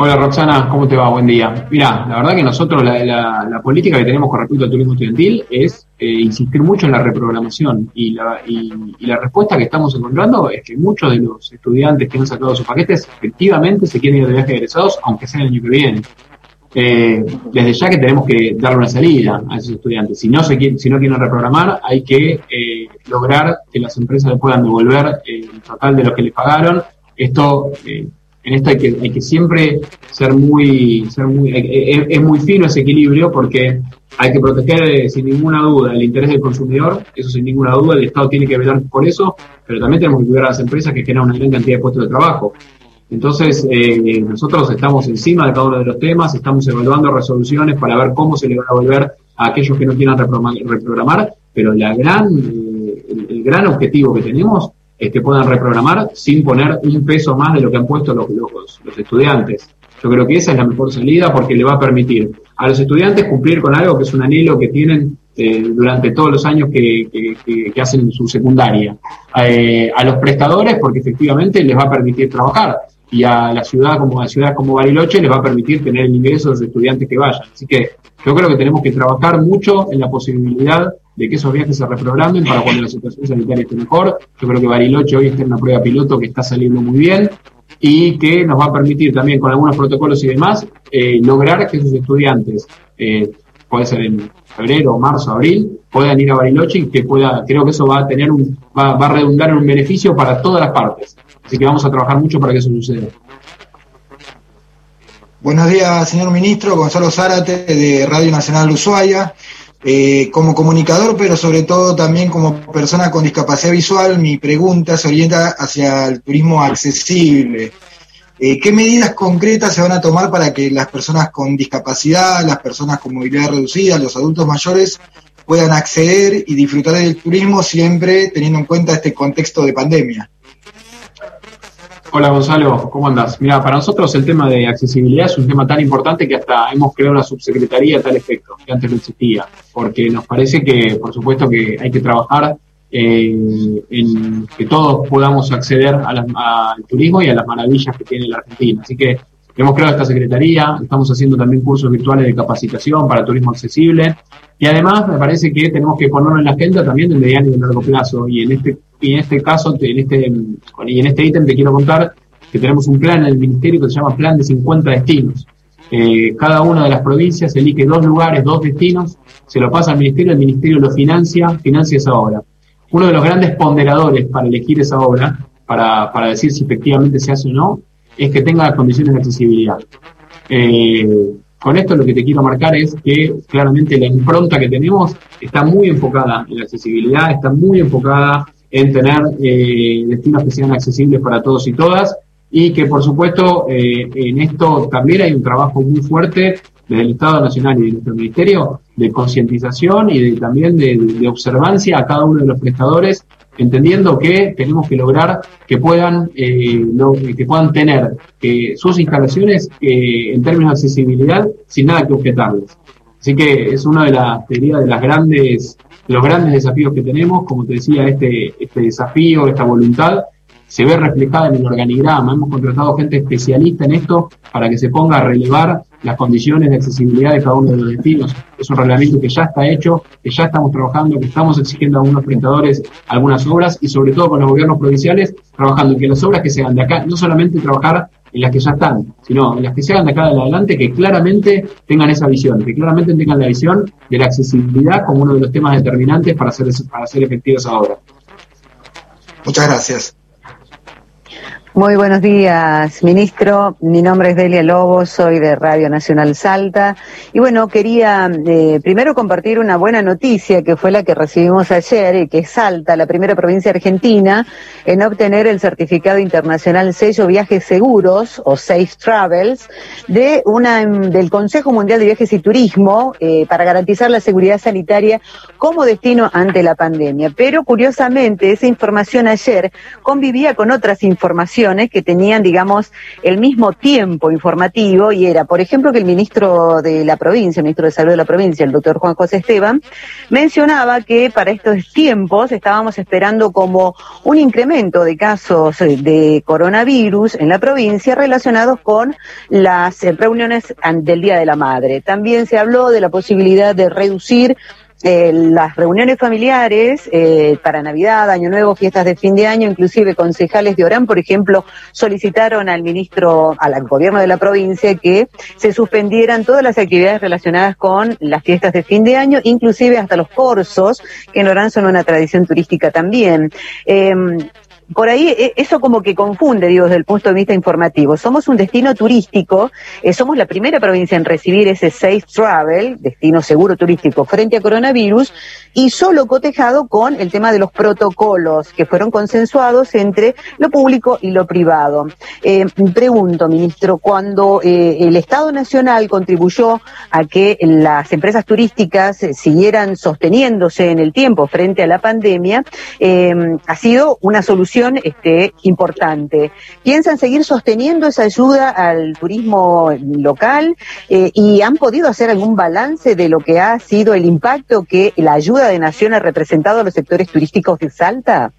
Hola Roxana, ¿cómo te va? Buen día. Mira, la verdad que nosotros la, la, la, política que tenemos con respecto al turismo estudiantil es eh, insistir mucho en la reprogramación y la, y, la, respuesta que estamos encontrando es que muchos de los estudiantes que han sacado sus paquetes efectivamente se quieren ir de viaje egresados, aunque sea el año que viene. Eh, desde ya que tenemos que darle una salida a esos estudiantes. Si no, se quieren, si no quieren reprogramar, hay que eh, lograr que las empresas puedan devolver eh, el total de lo que les pagaron. Esto en esto hay que, siempre ser muy, ser muy es, muy fino ese equilibrio porque hay que proteger eh, sin ninguna duda el interés del consumidor, eso sin ninguna duda, el Estado tiene que velar por eso, pero también tenemos que cuidar a las empresas que generan una gran cantidad de puestos de trabajo. Entonces, eh, nosotros estamos encima de cada uno de los temas, estamos evaluando resoluciones para ver cómo se le va a devolver a aquellos que no quieran reprogramar, pero la gran, eh, el, gran objetivo que tenemos es que puedan reprogramar sin poner un peso más de lo que han puesto los, los, los estudiantes. Yo creo que esa es la mejor salida porque le va a permitir a los estudiantes cumplir con algo que es un anhelo que tienen eh, durante todos los años que, que, hacen su secundaria. Eh, a los prestadores porque efectivamente les va a permitir trabajar y a la ciudad como a ciudad como Bariloche les va a permitir tener el ingreso de los estudiantes que vayan. Así que yo creo que tenemos que trabajar mucho en la posibilidad de que esos viajes se reprogramen para cuando la situación sanitaria esté mejor. Yo creo que Bariloche hoy está en una prueba piloto que está saliendo muy bien y que nos va a permitir también con algunos protocolos y demás eh, lograr que esos estudiantes, eh, puede ser en febrero, marzo, abril, puedan ir a Bariloche y que pueda, creo que eso va a tener un, va, va a redundar en un beneficio para todas las partes. Así que vamos a trabajar mucho para que eso suceda. Buenos días, señor ministro. Gonzalo Zárate, de Radio Nacional Ushuaia. Eh, como comunicador, pero sobre todo también como persona con discapacidad visual, mi pregunta se orienta hacia el turismo accesible. Eh, ¿Qué medidas concretas se van a tomar para que las personas con discapacidad, las personas con movilidad reducida, los adultos mayores puedan acceder y disfrutar del turismo siempre teniendo en cuenta este contexto de pandemia? Hola Gonzalo, ¿cómo andas? Mira, para nosotros el tema de accesibilidad es un tema tan importante que hasta hemos creado una subsecretaría a tal efecto, que antes no existía, porque nos parece que, por supuesto, que hay que trabajar eh, en que todos podamos acceder al turismo y a las maravillas que tiene la Argentina. Así que hemos creado esta secretaría, estamos haciendo también cursos virtuales de capacitación para turismo accesible y además me parece que tenemos que ponerlo en la agenda también de mediano y de largo plazo y en este y en este caso, en este, y en este ítem te quiero contar que tenemos un plan en el Ministerio que se llama Plan de 50 Destinos. Eh, cada una de las provincias elige dos lugares, dos destinos, se lo pasa al Ministerio, el Ministerio lo financia, financia esa obra. Uno de los grandes ponderadores para elegir esa obra, para, para decir si efectivamente se hace o no, es que tenga condiciones de accesibilidad. Eh, con esto lo que te quiero marcar es que claramente la impronta que tenemos está muy enfocada en la accesibilidad, está muy enfocada en tener eh, destinos que sean accesibles para todos y todas y que por supuesto eh, en esto también hay un trabajo muy fuerte desde el Estado Nacional y de nuestro Ministerio de concientización y también de, observancia a cada uno de los prestadores, entendiendo que tenemos que lograr que puedan, eh, que puedan tener sus instalaciones en términos de accesibilidad sin nada que objetarles. Así que es una de las, de las grandes los grandes desafíos que tenemos, como te decía, este, este desafío, esta voluntad, se ve reflejada en el organigrama. Hemos contratado gente especialista en esto para que se ponga a relevar las condiciones de accesibilidad de cada uno de los destinos. Es un reglamento que ya está hecho, que ya estamos trabajando, que estamos exigiendo a algunos prestadores algunas obras y sobre todo con los gobiernos provinciales trabajando que las obras que se hagan de acá, no solamente trabajar en las que ya están, sino en las que se hagan de acá de adelante, que claramente tengan esa visión, que claramente tengan la visión de la accesibilidad como uno de los temas determinantes para hacer, para hacer efectiva esa obra. Muchas gracias. Muy buenos días, ministro. Mi nombre es Delia Lobo, soy de Radio Nacional Salta. Y bueno, quería eh, primero compartir una buena noticia que fue la que recibimos ayer y que es Salta, la primera provincia argentina en obtener el certificado internacional sello viajes seguros o Safe Travels de una del Consejo Mundial de Viajes y Turismo eh, para garantizar la seguridad sanitaria como destino ante la pandemia. Pero curiosamente esa información ayer convivía con otras informaciones que tenían, digamos, el mismo tiempo informativo y era, por ejemplo, que el ministro de la provincia, el ministro de Salud de la provincia, el doctor Juan José Esteban, mencionaba que para estos tiempos estábamos esperando como un incremento de casos de coronavirus en la provincia relacionados con las reuniones del Día de la Madre. También se habló de la posibilidad de reducir eh, las reuniones familiares eh, para Navidad, Año Nuevo, fiestas de fin de año, inclusive concejales de Orán, por ejemplo, solicitaron al ministro, al gobierno de la provincia que se suspendieran todas las actividades relacionadas con las fiestas de fin de año, inclusive hasta los corsos, que en Orán son una tradición turística también. Eh, por ahí eh, eso como que confunde, digo, desde el punto de vista informativo. Somos un destino turístico, eh, somos la primera provincia en recibir ese Safe Travel, destino seguro turístico frente a coronavirus, y solo cotejado con el tema de los protocolos que fueron consensuados entre lo público y lo privado. Eh, pregunto, ministro, cuando el Estado Nacional contribuyó a que las empresas turísticas siguieran sosteniéndose en el tiempo frente a la pandemia, ha sido una solución este, importante. ¿Piensan seguir sosteniendo esa ayuda al turismo local eh, y han podido hacer algún balance de lo que ha sido el impacto que la ayuda de Nación ha representado a los sectores turísticos de Salta?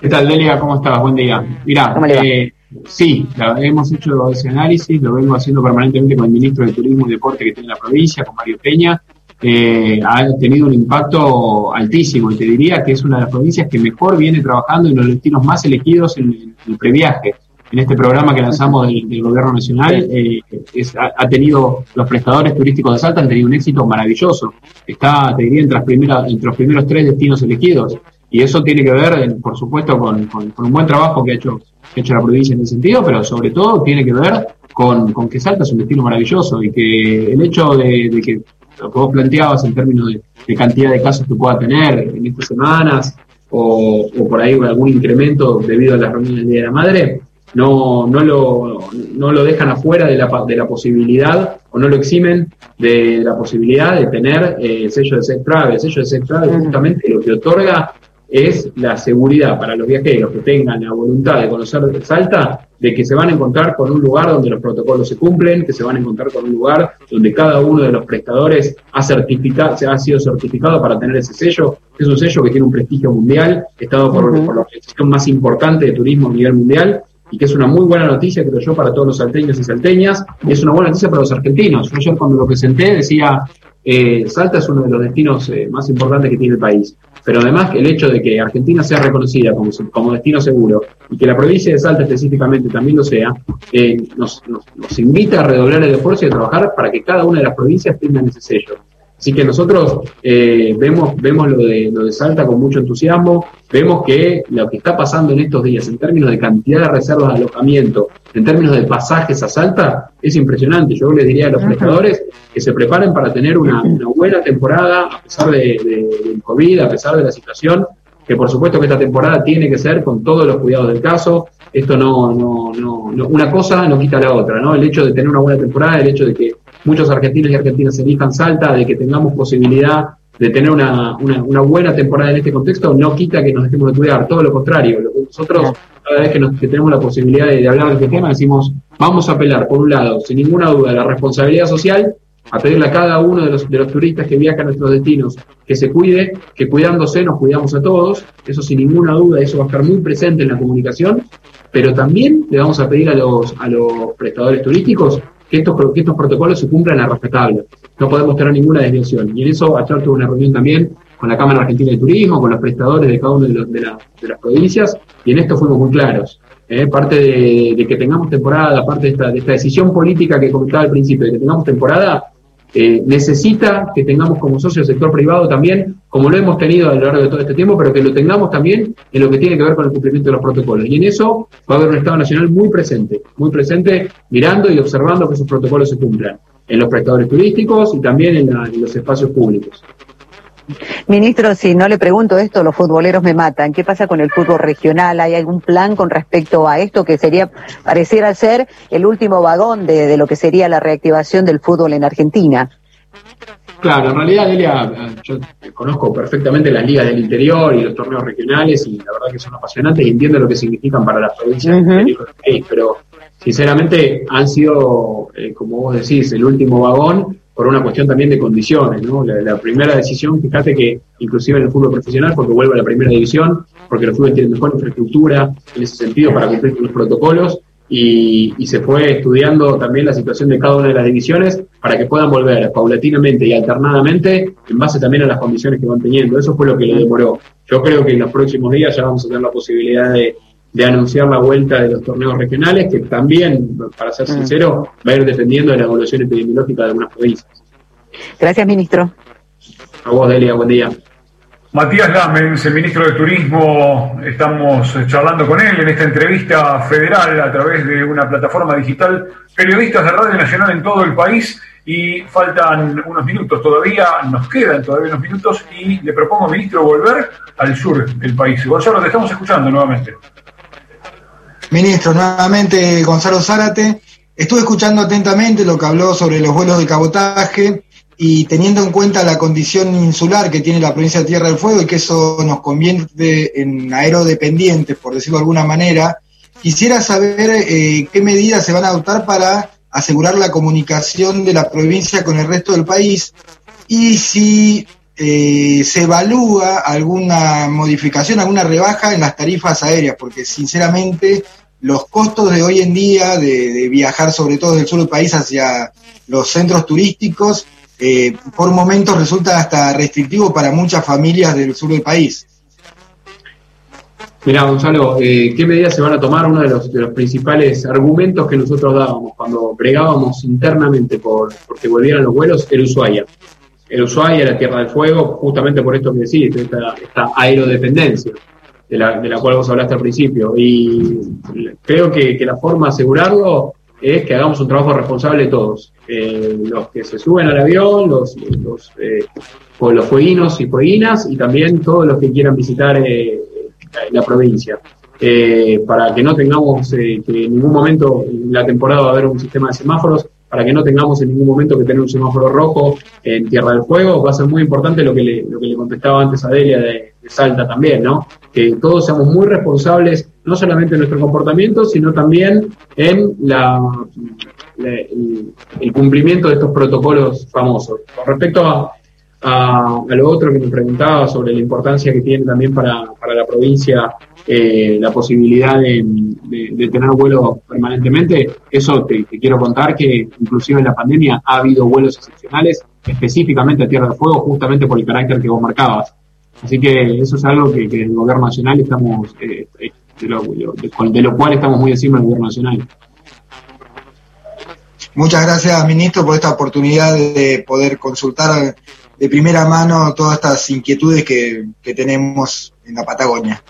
¿Qué tal, Delia? ¿Cómo estás? Buen día. Mirá, eh, sí, hemos hecho ese análisis, lo vengo haciendo permanentemente con el ministro de Turismo y Deporte que tiene la provincia, con Mario Peña, eh, ha tenido un impacto altísimo y te diría que es una de las provincias que mejor viene trabajando en los destinos más elegidos en, el previaje. En este programa que lanzamos del, Gobierno Nacional, eh, ha, tenido, los prestadores turísticos de Salta han tenido un éxito maravilloso. Está, te diría, entre, las primeras, entre los primeros tres destinos elegidos. Y eso tiene que ver, por supuesto, con, un buen trabajo que ha, hecho, que ha hecho la provincia en ese sentido, pero sobre todo tiene que ver con, que Salta es un destino maravilloso y que el hecho de que lo que vos planteabas en términos de, cantidad de casos que pueda tener en estas semanas o, por ahí algún incremento debido a las reuniones del Día de la Madre, no, no, lo, no lo dejan afuera de la, de la posibilidad o no lo eximen de la posibilidad de tener eh, el sello de Sex Travel. El sello de Sex justamente lo que otorga es la seguridad para los viajeros que tengan la voluntad de conocer Salta, de que se van a encontrar con un lugar donde los protocolos se cumplen, que se van a encontrar con un lugar donde cada uno de los prestadores ha, certificado, ha sido certificado para tener ese sello. Es un sello que tiene un prestigio mundial, estado por, por la organización más importante de turismo a nivel mundial, y que es una muy buena noticia, creo yo, para todos los salteños y salteñas, y es una buena noticia para los argentinos. Yo ayer cuando lo presenté decía, eh, Salta es uno de los destinos eh, más importantes que tiene el país. Pero además el hecho de que Argentina sea reconocida como, como destino seguro y que la provincia de Salta específicamente también lo sea, eh, nos, nos, invita a redoblar el esfuerzo y a trabajar para que cada una de las provincias tengan ese sello. Así que nosotros eh, vemos, vemos lo, de, lo de Salta con mucho entusiasmo, vemos que lo que está pasando en estos días en términos de cantidad de reservas de alojamiento, en términos de pasajes a Salta, es impresionante. Yo les diría a los prestadores que se preparen para tener una, buena temporada, a pesar de, del COVID, a pesar de la situación, que por supuesto que esta temporada tiene que ser con todos los cuidados del caso. Esto no, no, no, una cosa no quita la otra, ¿no? El hecho de tener una buena temporada, el hecho de que muchos argentinos y argentinas elijan Salta, de que tengamos posibilidad de tener una, una, buena temporada en este contexto, no quita que nos dejemos de cuidar, todo lo contrario. Nosotros, cada vez que, nos, que tenemos la posibilidad de, hablar de este tema, decimos, vamos a apelar, por un lado, sin ninguna duda, la responsabilidad social, a pedirle a cada uno de los, de los turistas que viajan a nuestros destinos que se cuide, que cuidándose nos cuidamos a todos, eso sin ninguna duda, eso va a estar muy presente en la comunicación, pero también le vamos a pedir a los, a los prestadores turísticos que estos, que estos protocolos se cumplan a respetable. No podemos tener ninguna desviación. Y en eso ayer tuve una reunión también con la Cámara Argentina de Turismo, con los prestadores de cada una de, de, las provincias, y en esto fuimos muy claros. ¿eh? parte de, que tengamos temporada, parte de esta, de esta decisión política que comentaba al principio, de que tengamos temporada, eh, necesita que tengamos como socio el sector privado también, como lo hemos tenido a lo largo de todo este tiempo, pero que lo tengamos también en lo que tiene que ver con el cumplimiento de los protocolos. Y en eso va a haber un Estado Nacional muy presente, muy presente, mirando y observando que esos protocolos se cumplan en los prestadores turísticos y también en los espacios públicos. Ministro, si no le pregunto esto, los futboleros me matan. ¿Qué pasa con el fútbol regional? ¿Hay algún plan con respecto a esto que sería, pareciera ser el último vagón de, lo que sería la reactivación del fútbol en Argentina? Claro, en realidad, Delia, yo conozco perfectamente las ligas del interior y los torneos regionales y la verdad que son apasionantes y entiendo lo que significan para las provincias del país, pero sinceramente han sido, eh, como vos decís, el último vagón por una cuestión también de condiciones, ¿no? La, primera decisión, fíjate que inclusive en el fútbol profesional, porque vuelve a la primera división, porque los fútbol tienen mejor infraestructura en ese sentido para cumplir con los protocolos, y, se fue estudiando también la situación de cada una de las divisiones para que puedan volver paulatinamente y alternadamente en base también a las condiciones que van teniendo. Eso fue lo que le demoró. Yo creo que en los próximos días ya vamos a tener la posibilidad de, de anunciar la vuelta de los torneos regionales, que también, para ser mm. sincero, va a ir dependiendo de la evolución epidemiológica de algunas provincias. Gracias, ministro. A vos, Delia, buen día. Matías Lamens, el ministro de Turismo, estamos charlando con él en esta entrevista federal a través de una plataforma digital. Periodistas de Radio Nacional en todo el país y faltan unos minutos todavía, nos quedan todavía unos minutos y le propongo, ministro, volver al sur del país. Gonzalo, te estamos escuchando nuevamente. Ministro, nuevamente Gonzalo Zárate. Estuve escuchando atentamente lo que habló sobre los vuelos de cabotaje y teniendo en cuenta la condición insular que tiene la provincia de Tierra del Fuego y que eso nos convierte en aerodependientes, por decirlo de alguna manera, quisiera saber eh, qué medidas se van a adoptar para asegurar la comunicación de la provincia con el resto del país y si eh, se evalúa alguna modificación, alguna rebaja en las tarifas aéreas, porque sinceramente los costos de hoy en día de, de viajar, sobre todo del sur del país, hacia los centros turísticos, eh, por momentos resulta hasta restrictivo para muchas familias del sur del país. Mira, Gonzalo, eh, ¿qué medidas se van a tomar? Uno de los, principales argumentos que nosotros dábamos cuando bregábamos internamente por porque volvieran los vuelos era Ushuaia. El Ushuaia, la Tierra del Fuego, justamente por esto que decís, esta, esta aerodependencia de la, de la cual vos hablaste al principio. Y creo que la forma de asegurarlo es que hagamos un trabajo responsable todos. Eh, los que se suben al avión, los, los, eh, los fueguinos y fueguinas, y también todos los que quieran visitar eh, la provincia. Para que no tengamos que en ningún momento en la temporada va a haber un sistema de semáforos, para que no tengamos en ningún momento que tener un semáforo rojo en Tierra del Fuego, va a ser muy importante lo que le, lo que le contestaba antes a Delia de, de Salta también, ¿no? Que todos seamos muy responsables no solamente en nuestro comportamiento, sino también en la, el, cumplimiento de estos protocolos famosos. Con respecto a, a, lo otro que me preguntaba sobre la importancia que tiene también para, para la provincia eh, la posibilidad de, de, de, tener vuelos permanentemente, eso te, te, quiero contar que inclusive en la pandemia ha habido vuelos excepcionales específicamente a Tierra del Fuego justamente por el carácter que vos marcabas. Así que eso es algo que, que el gobierno nacional estamos eh, de lo, de, de lo cual estamos muy encima del gobierno nacional. Muchas gracias, ministro, por esta oportunidad de poder consultar de primera mano todas estas inquietudes que, que tenemos en la Patagonia.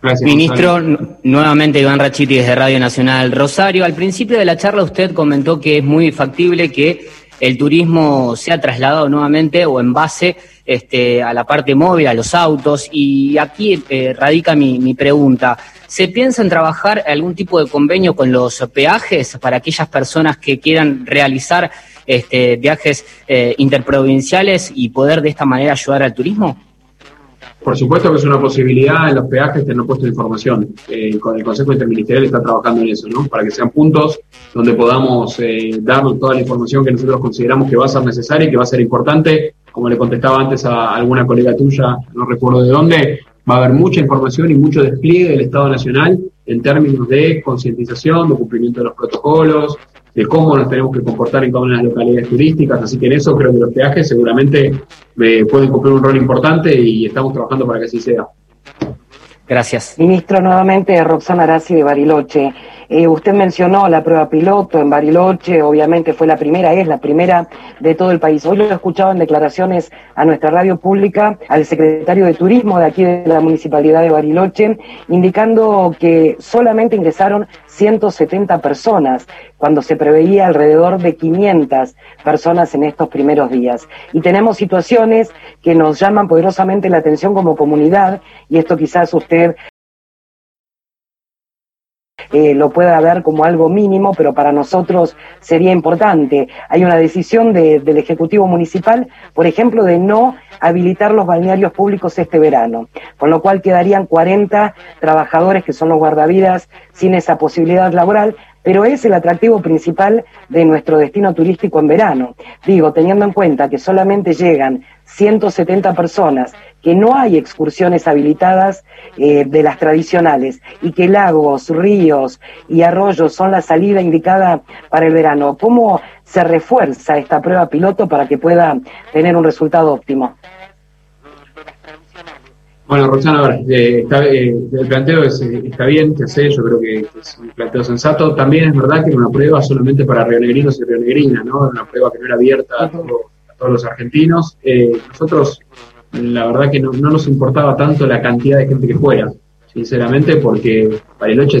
Gracias, Ministro, Gonzalo. nuevamente Iván Rachiti desde Radio Nacional Rosario. Al principio de la charla usted comentó que es muy factible que el turismo sea trasladado nuevamente o en base este, a la parte móvil, a los autos. Y aquí eh, radica mi, mi, pregunta. ¿Se piensa en trabajar algún tipo de convenio con los peajes para aquellas personas que quieran realizar este, viajes eh, interprovinciales y poder de esta manera ayudar al turismo? Por supuesto que es una posibilidad en los peajes tener puesto información. Eh, con el Consejo Interministerial está trabajando en eso, ¿no? Para que sean puntos donde podamos eh, toda la información que nosotros consideramos que va a ser necesaria y que va a ser importante. Como le contestaba antes a alguna colega tuya, no recuerdo de dónde, va a haber mucha información y mucho despliegue del Estado Nacional en términos de concientización, de cumplimiento de los protocolos, de cómo nos tenemos que comportar en cada una de las localidades turísticas. Así que en eso creo que los peajes seguramente eh, pueden cumplir un rol importante y estamos trabajando para que así sea. Gracias. Ministro, nuevamente Roxana Arasi de Bariloche. Eh, usted mencionó la prueba piloto en Bariloche, obviamente fue la primera, es la primera de todo el país. Hoy lo he escuchado en declaraciones a nuestra radio pública, al secretario de Turismo de aquí de la Municipalidad de Bariloche, indicando que solamente ingresaron 170 personas, cuando se preveía alrededor de 500 personas en estos primeros días. Y tenemos situaciones que nos llaman poderosamente la atención como comunidad, y esto quizás usted eh, lo pueda ver como algo mínimo, pero para nosotros sería importante. Hay una decisión de, del Ejecutivo Municipal, por ejemplo, de no habilitar los balnearios públicos este verano, con lo cual quedarían 40 trabajadores que son los guardavidas sin esa posibilidad laboral, pero es el atractivo principal de nuestro destino turístico en verano. Digo, teniendo en cuenta que solamente llegan 170 personas, que no hay excursiones habilitadas eh, de las tradicionales y que lagos, ríos y arroyos son la salida indicada para el verano. ¿Cómo se refuerza esta prueba piloto para que pueda tener un resultado óptimo? Bueno, Roxana, a ver, eh, está, eh, el planteo es, está bien, que sé, yo creo que, es un planteo sensato. También es verdad que era una prueba solamente para rionegrinos y rionegrinas, ¿no? Una prueba que no era abierta a, todo, a todos los argentinos. Eh, nosotros la verdad que no, nos importaba tanto la cantidad de gente que fuera, sinceramente, porque Bariloche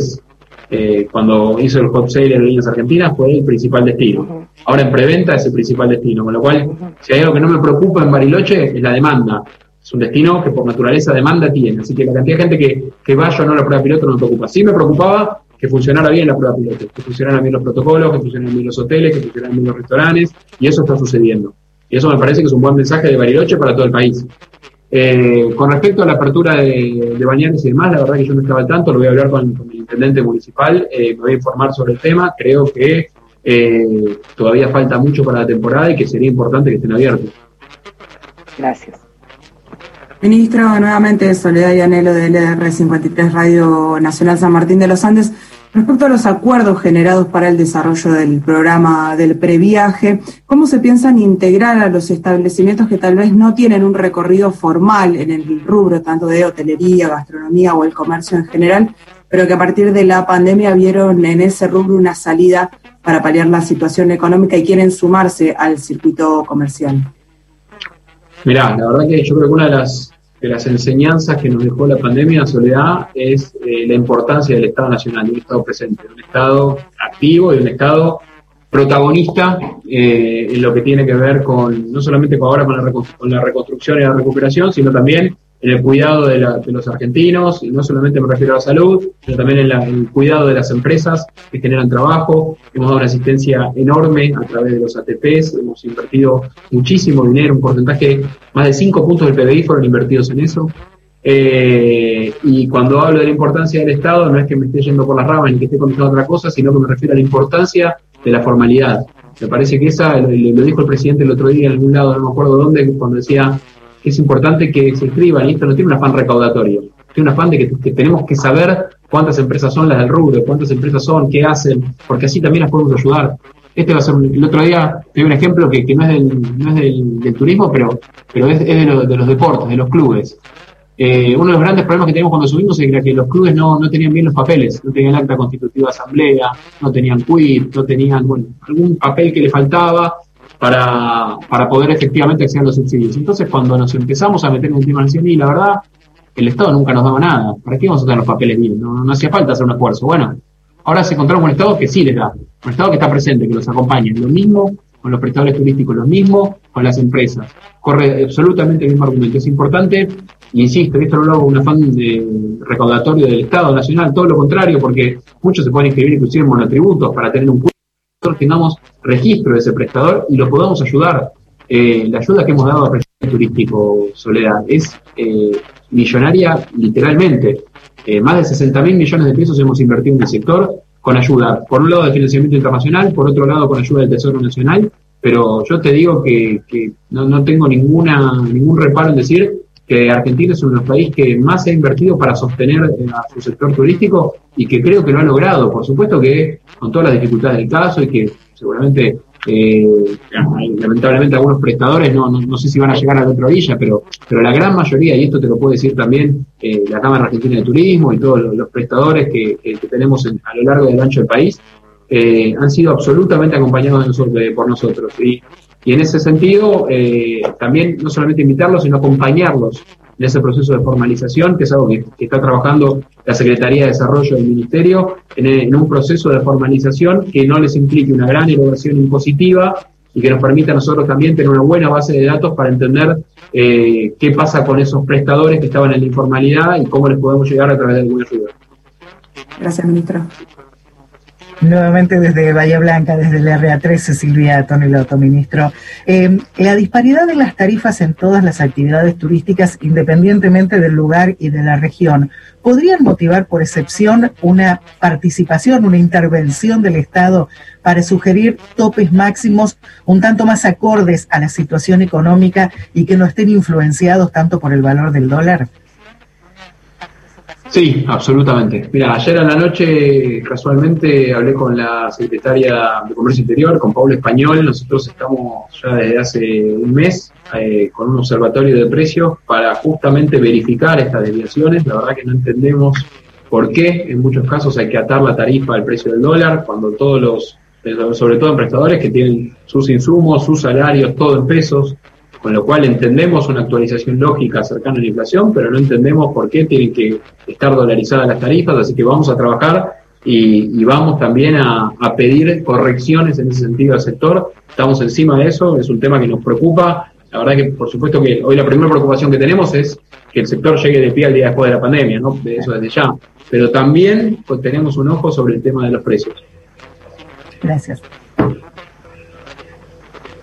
eh, cuando hizo el hot sale en líneas argentinas fue el principal destino. Ahora en preventa es el principal destino, con lo cual, si hay algo que no me preocupa en Bariloche es la demanda. Es un destino que por naturaleza demanda tiene, así que la cantidad de gente que, que vaya o no a la prueba piloto no me preocupa. Sí me preocupaba que funcionara bien la prueba piloto, que funcionaran bien los protocolos, que funcionaran bien los hoteles, que funcionaran bien los restaurantes, y eso está sucediendo. Y eso me parece que es un buen mensaje de Bariloche para todo el país. Eh, con respecto a la apertura de, de bañares y demás, la verdad que yo no estaba al tanto, lo voy a hablar con, el intendente municipal, eh, me voy a informar sobre el tema, creo que eh, todavía falta mucho para la temporada y que sería importante que estén abiertos. Gracias. Ministro, nuevamente Soledad y Anhelo de LR53 Radio Nacional San Martín de los Andes. Respecto a los acuerdos generados para el desarrollo del programa del previaje, ¿cómo se piensan integrar a los establecimientos que tal vez no tienen un recorrido formal en el rubro tanto de hotelería, gastronomía o el comercio en general, pero que a partir de la pandemia vieron en ese rubro una salida para paliar la situación económica y quieren sumarse al circuito comercial? Mirá, la verdad que yo creo que una de las, de las enseñanzas que nos dejó la pandemia, Soledad, es eh, la importancia del Estado Nacional, de un Estado presente, de un Estado activo y un Estado protagonista eh, en lo que tiene que ver con, no solamente ahora con la, con la reconstrucción y la recuperación, sino también en el cuidado de, los argentinos, y no solamente me refiero a la salud, sino también en, el cuidado de las empresas que generan trabajo. Hemos dado una asistencia enorme a través de los ATPs, hemos invertido muchísimo dinero, un porcentaje, más de 5 puntos del PBI fueron invertidos en eso. Eh, y cuando hablo de la importancia del Estado, no es que me esté yendo por las ramas ni que esté contando otra cosa, sino que me refiero a la importancia de la formalidad. Me parece que esa, lo, lo dijo el presidente el otro día en algún lado, no me acuerdo dónde, cuando decía es importante que se escriban, y esto no tiene un afán recaudatorio, tiene un afán de que, tenemos que saber cuántas empresas son las del rubro, cuántas empresas son, qué hacen, porque así también las podemos ayudar. Este va a ser el otro día te un ejemplo que, no es del, no es del, turismo, pero, pero es, de, los deportes, de los clubes. Eh, uno de los grandes problemas que teníamos cuando subimos era que los clubes no, no tenían bien los papeles, no tenían acta constitutiva de asamblea, no tenían quit, no tenían bueno, algún papel que le faltaba para, para poder efectivamente acceder a los subsidios. Entonces, cuando nos empezamos a meter en el tema nacional, y la verdad, el Estado nunca nos daba nada. ¿Para qué vamos a tener los papeles bien? No, no hacía falta hacer un esfuerzo. Bueno, ahora se encontramos un Estado que sí les da, un Estado que está presente, que los acompaña. Lo mismo con los prestadores turísticos, lo mismo con las empresas. Corre absolutamente el mismo argumento. Es importante, y insisto, esto no lo hago un afán de recaudatorio del Estado Nacional, todo lo contrario, porque muchos se pueden inscribir inclusive en monotributos para tener un nosotros tengamos registro de ese prestador y lo podamos ayudar. Eh, la ayuda que hemos dado al prestador turístico Soledad es eh, millonaria literalmente. Eh, más de 60 mil millones de pesos hemos invertido en el sector con ayuda, por un lado de financiamiento internacional, por otro lado con ayuda del Tesoro Nacional, pero yo te digo que, no, no, tengo ninguna ningún reparo en decir que Argentina es uno de los países que más ha invertido para sostener eh, a su sector turístico y que creo que lo ha logrado. Por supuesto que con todas las dificultades del caso y que seguramente, eh, lamentablemente, algunos prestadores no, no, sé si van a llegar a la otra orilla, pero, pero la gran mayoría, y esto te lo puede decir también eh, la Cámara Argentina de Turismo y todos los, prestadores que, tenemos a lo largo del ancho del país, han sido absolutamente acompañados de nosotros, por nosotros. Y y en ese sentido, eh, también no solamente invitarlos, sino acompañarlos en ese proceso de formalización, que es algo que, está trabajando la Secretaría de Desarrollo del Ministerio, en, un proceso de formalización que no les implique una gran erogación impositiva y que nos permita a nosotros también tener una buena base de datos para entender eh, qué pasa con esos prestadores que estaban en la informalidad y cómo les podemos llegar a través de alguna ayuda. Gracias, ministro. Nuevamente desde Bahía Blanca, desde el RA13, Silvia Toneloto, ministro. Eh, la disparidad de las tarifas en todas las actividades turísticas, independientemente del lugar y de la región, ¿podrían motivar por excepción una participación, una intervención del Estado para sugerir topes máximos un tanto más acordes a la situación económica y que no estén influenciados tanto por el valor del dólar? Sí, absolutamente. Mira, ayer a la noche casualmente hablé con la secretaria de Comercio Interior, con Paula Español. Nosotros estamos ya desde hace un mes eh, con un observatorio de precios para justamente verificar estas desviaciones. La verdad que no entendemos por qué en muchos casos hay que atar la tarifa al precio del dólar cuando todos los, sobre todo en prestadores que tienen sus insumos, sus salarios, todo en pesos, con lo cual entendemos una actualización lógica cercana a la inflación, pero no entendemos por qué tienen que estar dolarizadas las tarifas, así que vamos a trabajar y, vamos también a, pedir correcciones en ese sentido al sector. Estamos encima de eso, es un tema que nos preocupa. La verdad que, por supuesto, que hoy la primera preocupación que tenemos es que el sector llegue de pie al día después de la pandemia, ¿no? De eso desde ya. Pero también pues, tenemos un ojo sobre el tema de los precios. Gracias.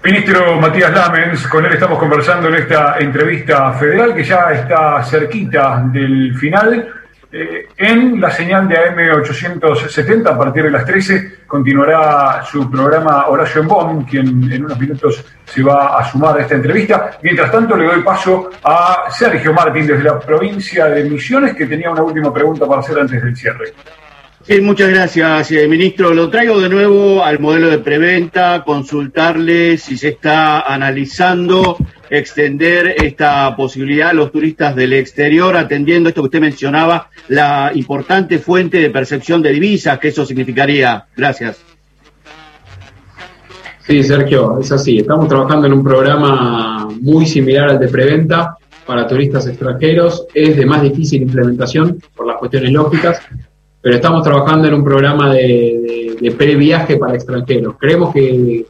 Ministro Matías Lamens, con él estamos conversando en esta entrevista federal que ya está cerquita del final. Eh, en la señal de AM870, a partir de las 13, continuará su programa Horacio Embón, quien en unos minutos se va a sumar a esta entrevista. Mientras tanto, le doy paso a Sergio Martín desde la provincia de Misiones, que tenía una última pregunta para hacer antes del cierre. Sí, muchas gracias, eh, ministro. Lo traigo de nuevo al modelo de preventa, consultarle si se está analizando extender esta posibilidad a los turistas del exterior, atendiendo esto que usted mencionaba, la importante fuente de percepción de divisas que eso significaría. Gracias. Sí, Sergio, es así. Estamos trabajando en un programa muy similar al de preventa para turistas extranjeros. Es de más difícil implementación por las cuestiones lógicas, pero estamos trabajando en un programa de, de, previaje para extranjeros. Creemos que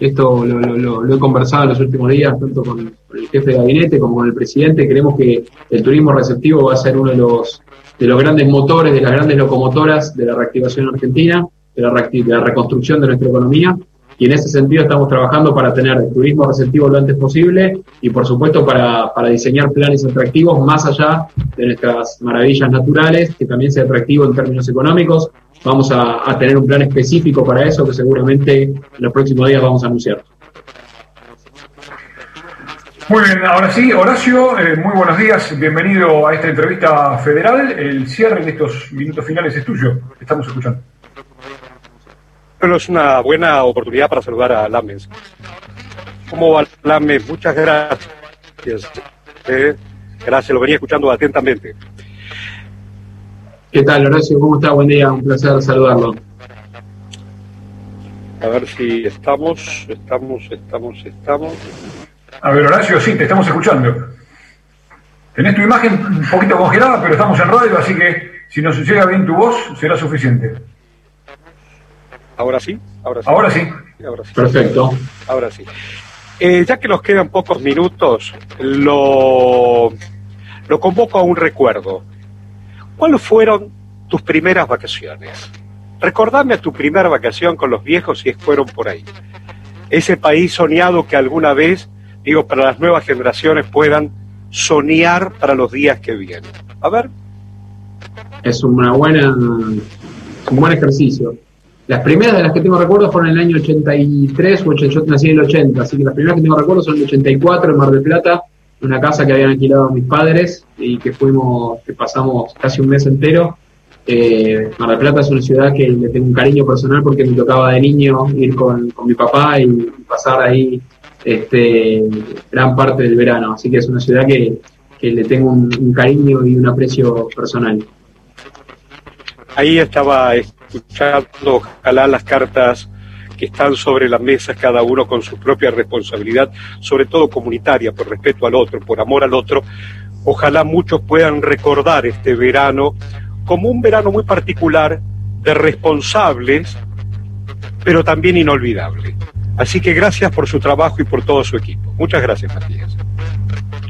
esto lo, he conversado en los últimos días, tanto con, el jefe de gabinete como con el presidente. Creemos que el turismo receptivo va a ser uno de los, de los grandes motores, de las grandes locomotoras de la reactivación argentina, de la, de la reconstrucción de nuestra economía. Y en ese sentido estamos trabajando para tener turismo receptivo lo antes posible y por supuesto para, diseñar planes atractivos más allá de nuestras maravillas naturales, que también sea atractivo en términos económicos. Vamos a, a tener un plan específico para eso que seguramente en los próximos días vamos a anunciar. Muy bien, ahora sí, Horacio, eh, muy buenos días, bienvenido a esta entrevista federal. El cierre de estos minutos finales es tuyo, estamos escuchando. Bueno, es una buena oportunidad para saludar a Lames. ¿Cómo va Lames? Muchas gracias. Eh, gracias, lo venía escuchando atentamente. ¿Qué tal, Horacio? ¿Cómo está? Buen día, un placer saludarlo. A ver si estamos, estamos, estamos, estamos. A ver, Horacio, sí, te estamos escuchando. Tenés tu imagen un poquito congelada, pero estamos en radio, así que si nos llega bien tu voz, será suficiente. Ahora sí, ahora sí. Ahora sí. Perfecto. Ahora sí. Eh, ya que nos quedan pocos minutos, lo, lo convoco a un recuerdo. ¿Cuáles fueron tus primeras vacaciones? Recordame a tu primera vacación con los viejos si fueron por ahí. Ese país soñado que alguna vez, digo, para las nuevas generaciones puedan soñar para los días que vienen. A ver. Es una buena, un buen ejercicio. Las primeras de las que tengo recuerdos fueron en el año 83 o yo nací en el 80, así que las primeras que tengo recuerdos son en el 84 en Mar del Plata, una casa que habían alquilado mis padres y que fuimos, que pasamos casi un mes entero. Eh, Mar del Plata es una ciudad que le tengo un cariño personal porque me tocaba de niño ir con, mi papá y pasar ahí este, gran parte del verano, así que es una ciudad que, le tengo un cariño y un aprecio personal. Ahí estaba escuchando, ojalá las cartas que están sobre la mesa, cada uno con su propia responsabilidad, sobre todo comunitaria, por respeto al otro, por amor al otro. Ojalá muchos puedan recordar este verano como un verano muy particular de responsables, pero también inolvidable. Así que gracias por su trabajo y por todo su equipo. Muchas gracias, Matías.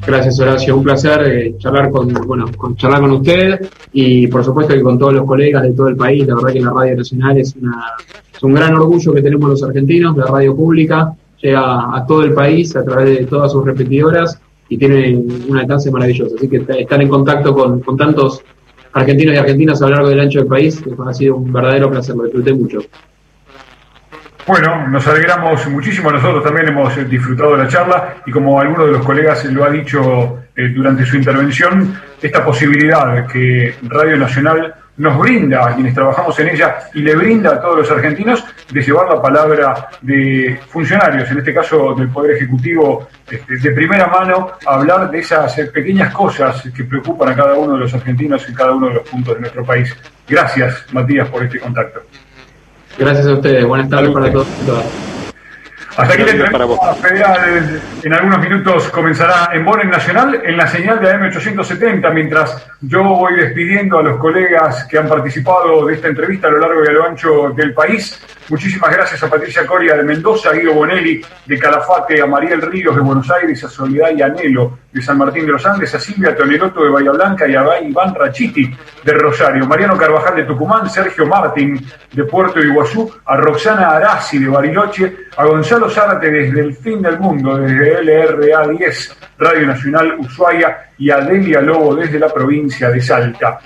Gracias, Horacio. Un placer eh, charlar con, bueno, con, charlar con usted y por supuesto que con todos los colegas de todo el país. La verdad que la Radio Nacional es, una, es un gran orgullo que tenemos los argentinos, la radio pública llega a todo el país a través de todas sus repetidoras y tiene un alcance maravilloso. Así que estar en contacto con, con tantos argentinos y argentinas a lo largo del ancho del país ha sido un verdadero placer, lo disfruté mucho. Bueno, nos alegramos muchísimo, nosotros también hemos disfrutado de la charla y como alguno de los colegas lo ha dicho eh, durante su intervención, esta posibilidad que Radio Nacional nos brinda a quienes trabajamos en ella y le brinda a todos los argentinos de llevar la palabra de funcionarios, en este caso del Poder Ejecutivo, este, de primera mano, a hablar de esas eh, pequeñas cosas que preocupan a cada uno de los argentinos en cada uno de los puntos de nuestro país. Gracias, Matías, por este contacto. Gracias a ustedes. Buenas tardes para todos Hasta aquí la entrevista federal. En algunos minutos comenzará en Bonen Nacional en la señal de AM870, mientras yo voy despidiendo a los colegas que han participado de esta entrevista a lo largo y a lo ancho del país. Muchísimas gracias a Patricia Coria de Mendoza, a Guido Bonelli de Calafate, a Mariel Ríos de Buenos Aires, a Soledad y Anelo de San Martín de los Andes, a Silvia Toneloto de Bahía Blanca y a Iván Rachiti de Rosario, Mariano Carvajal de Tucumán, Sergio Martín de Puerto Iguazú, a Roxana Arasi de Bariloche, a Gonzalo Zárate desde el fin del mundo, desde LRA 10, Radio Nacional Ushuaia, y a Delia Lobo desde la provincia de Salta.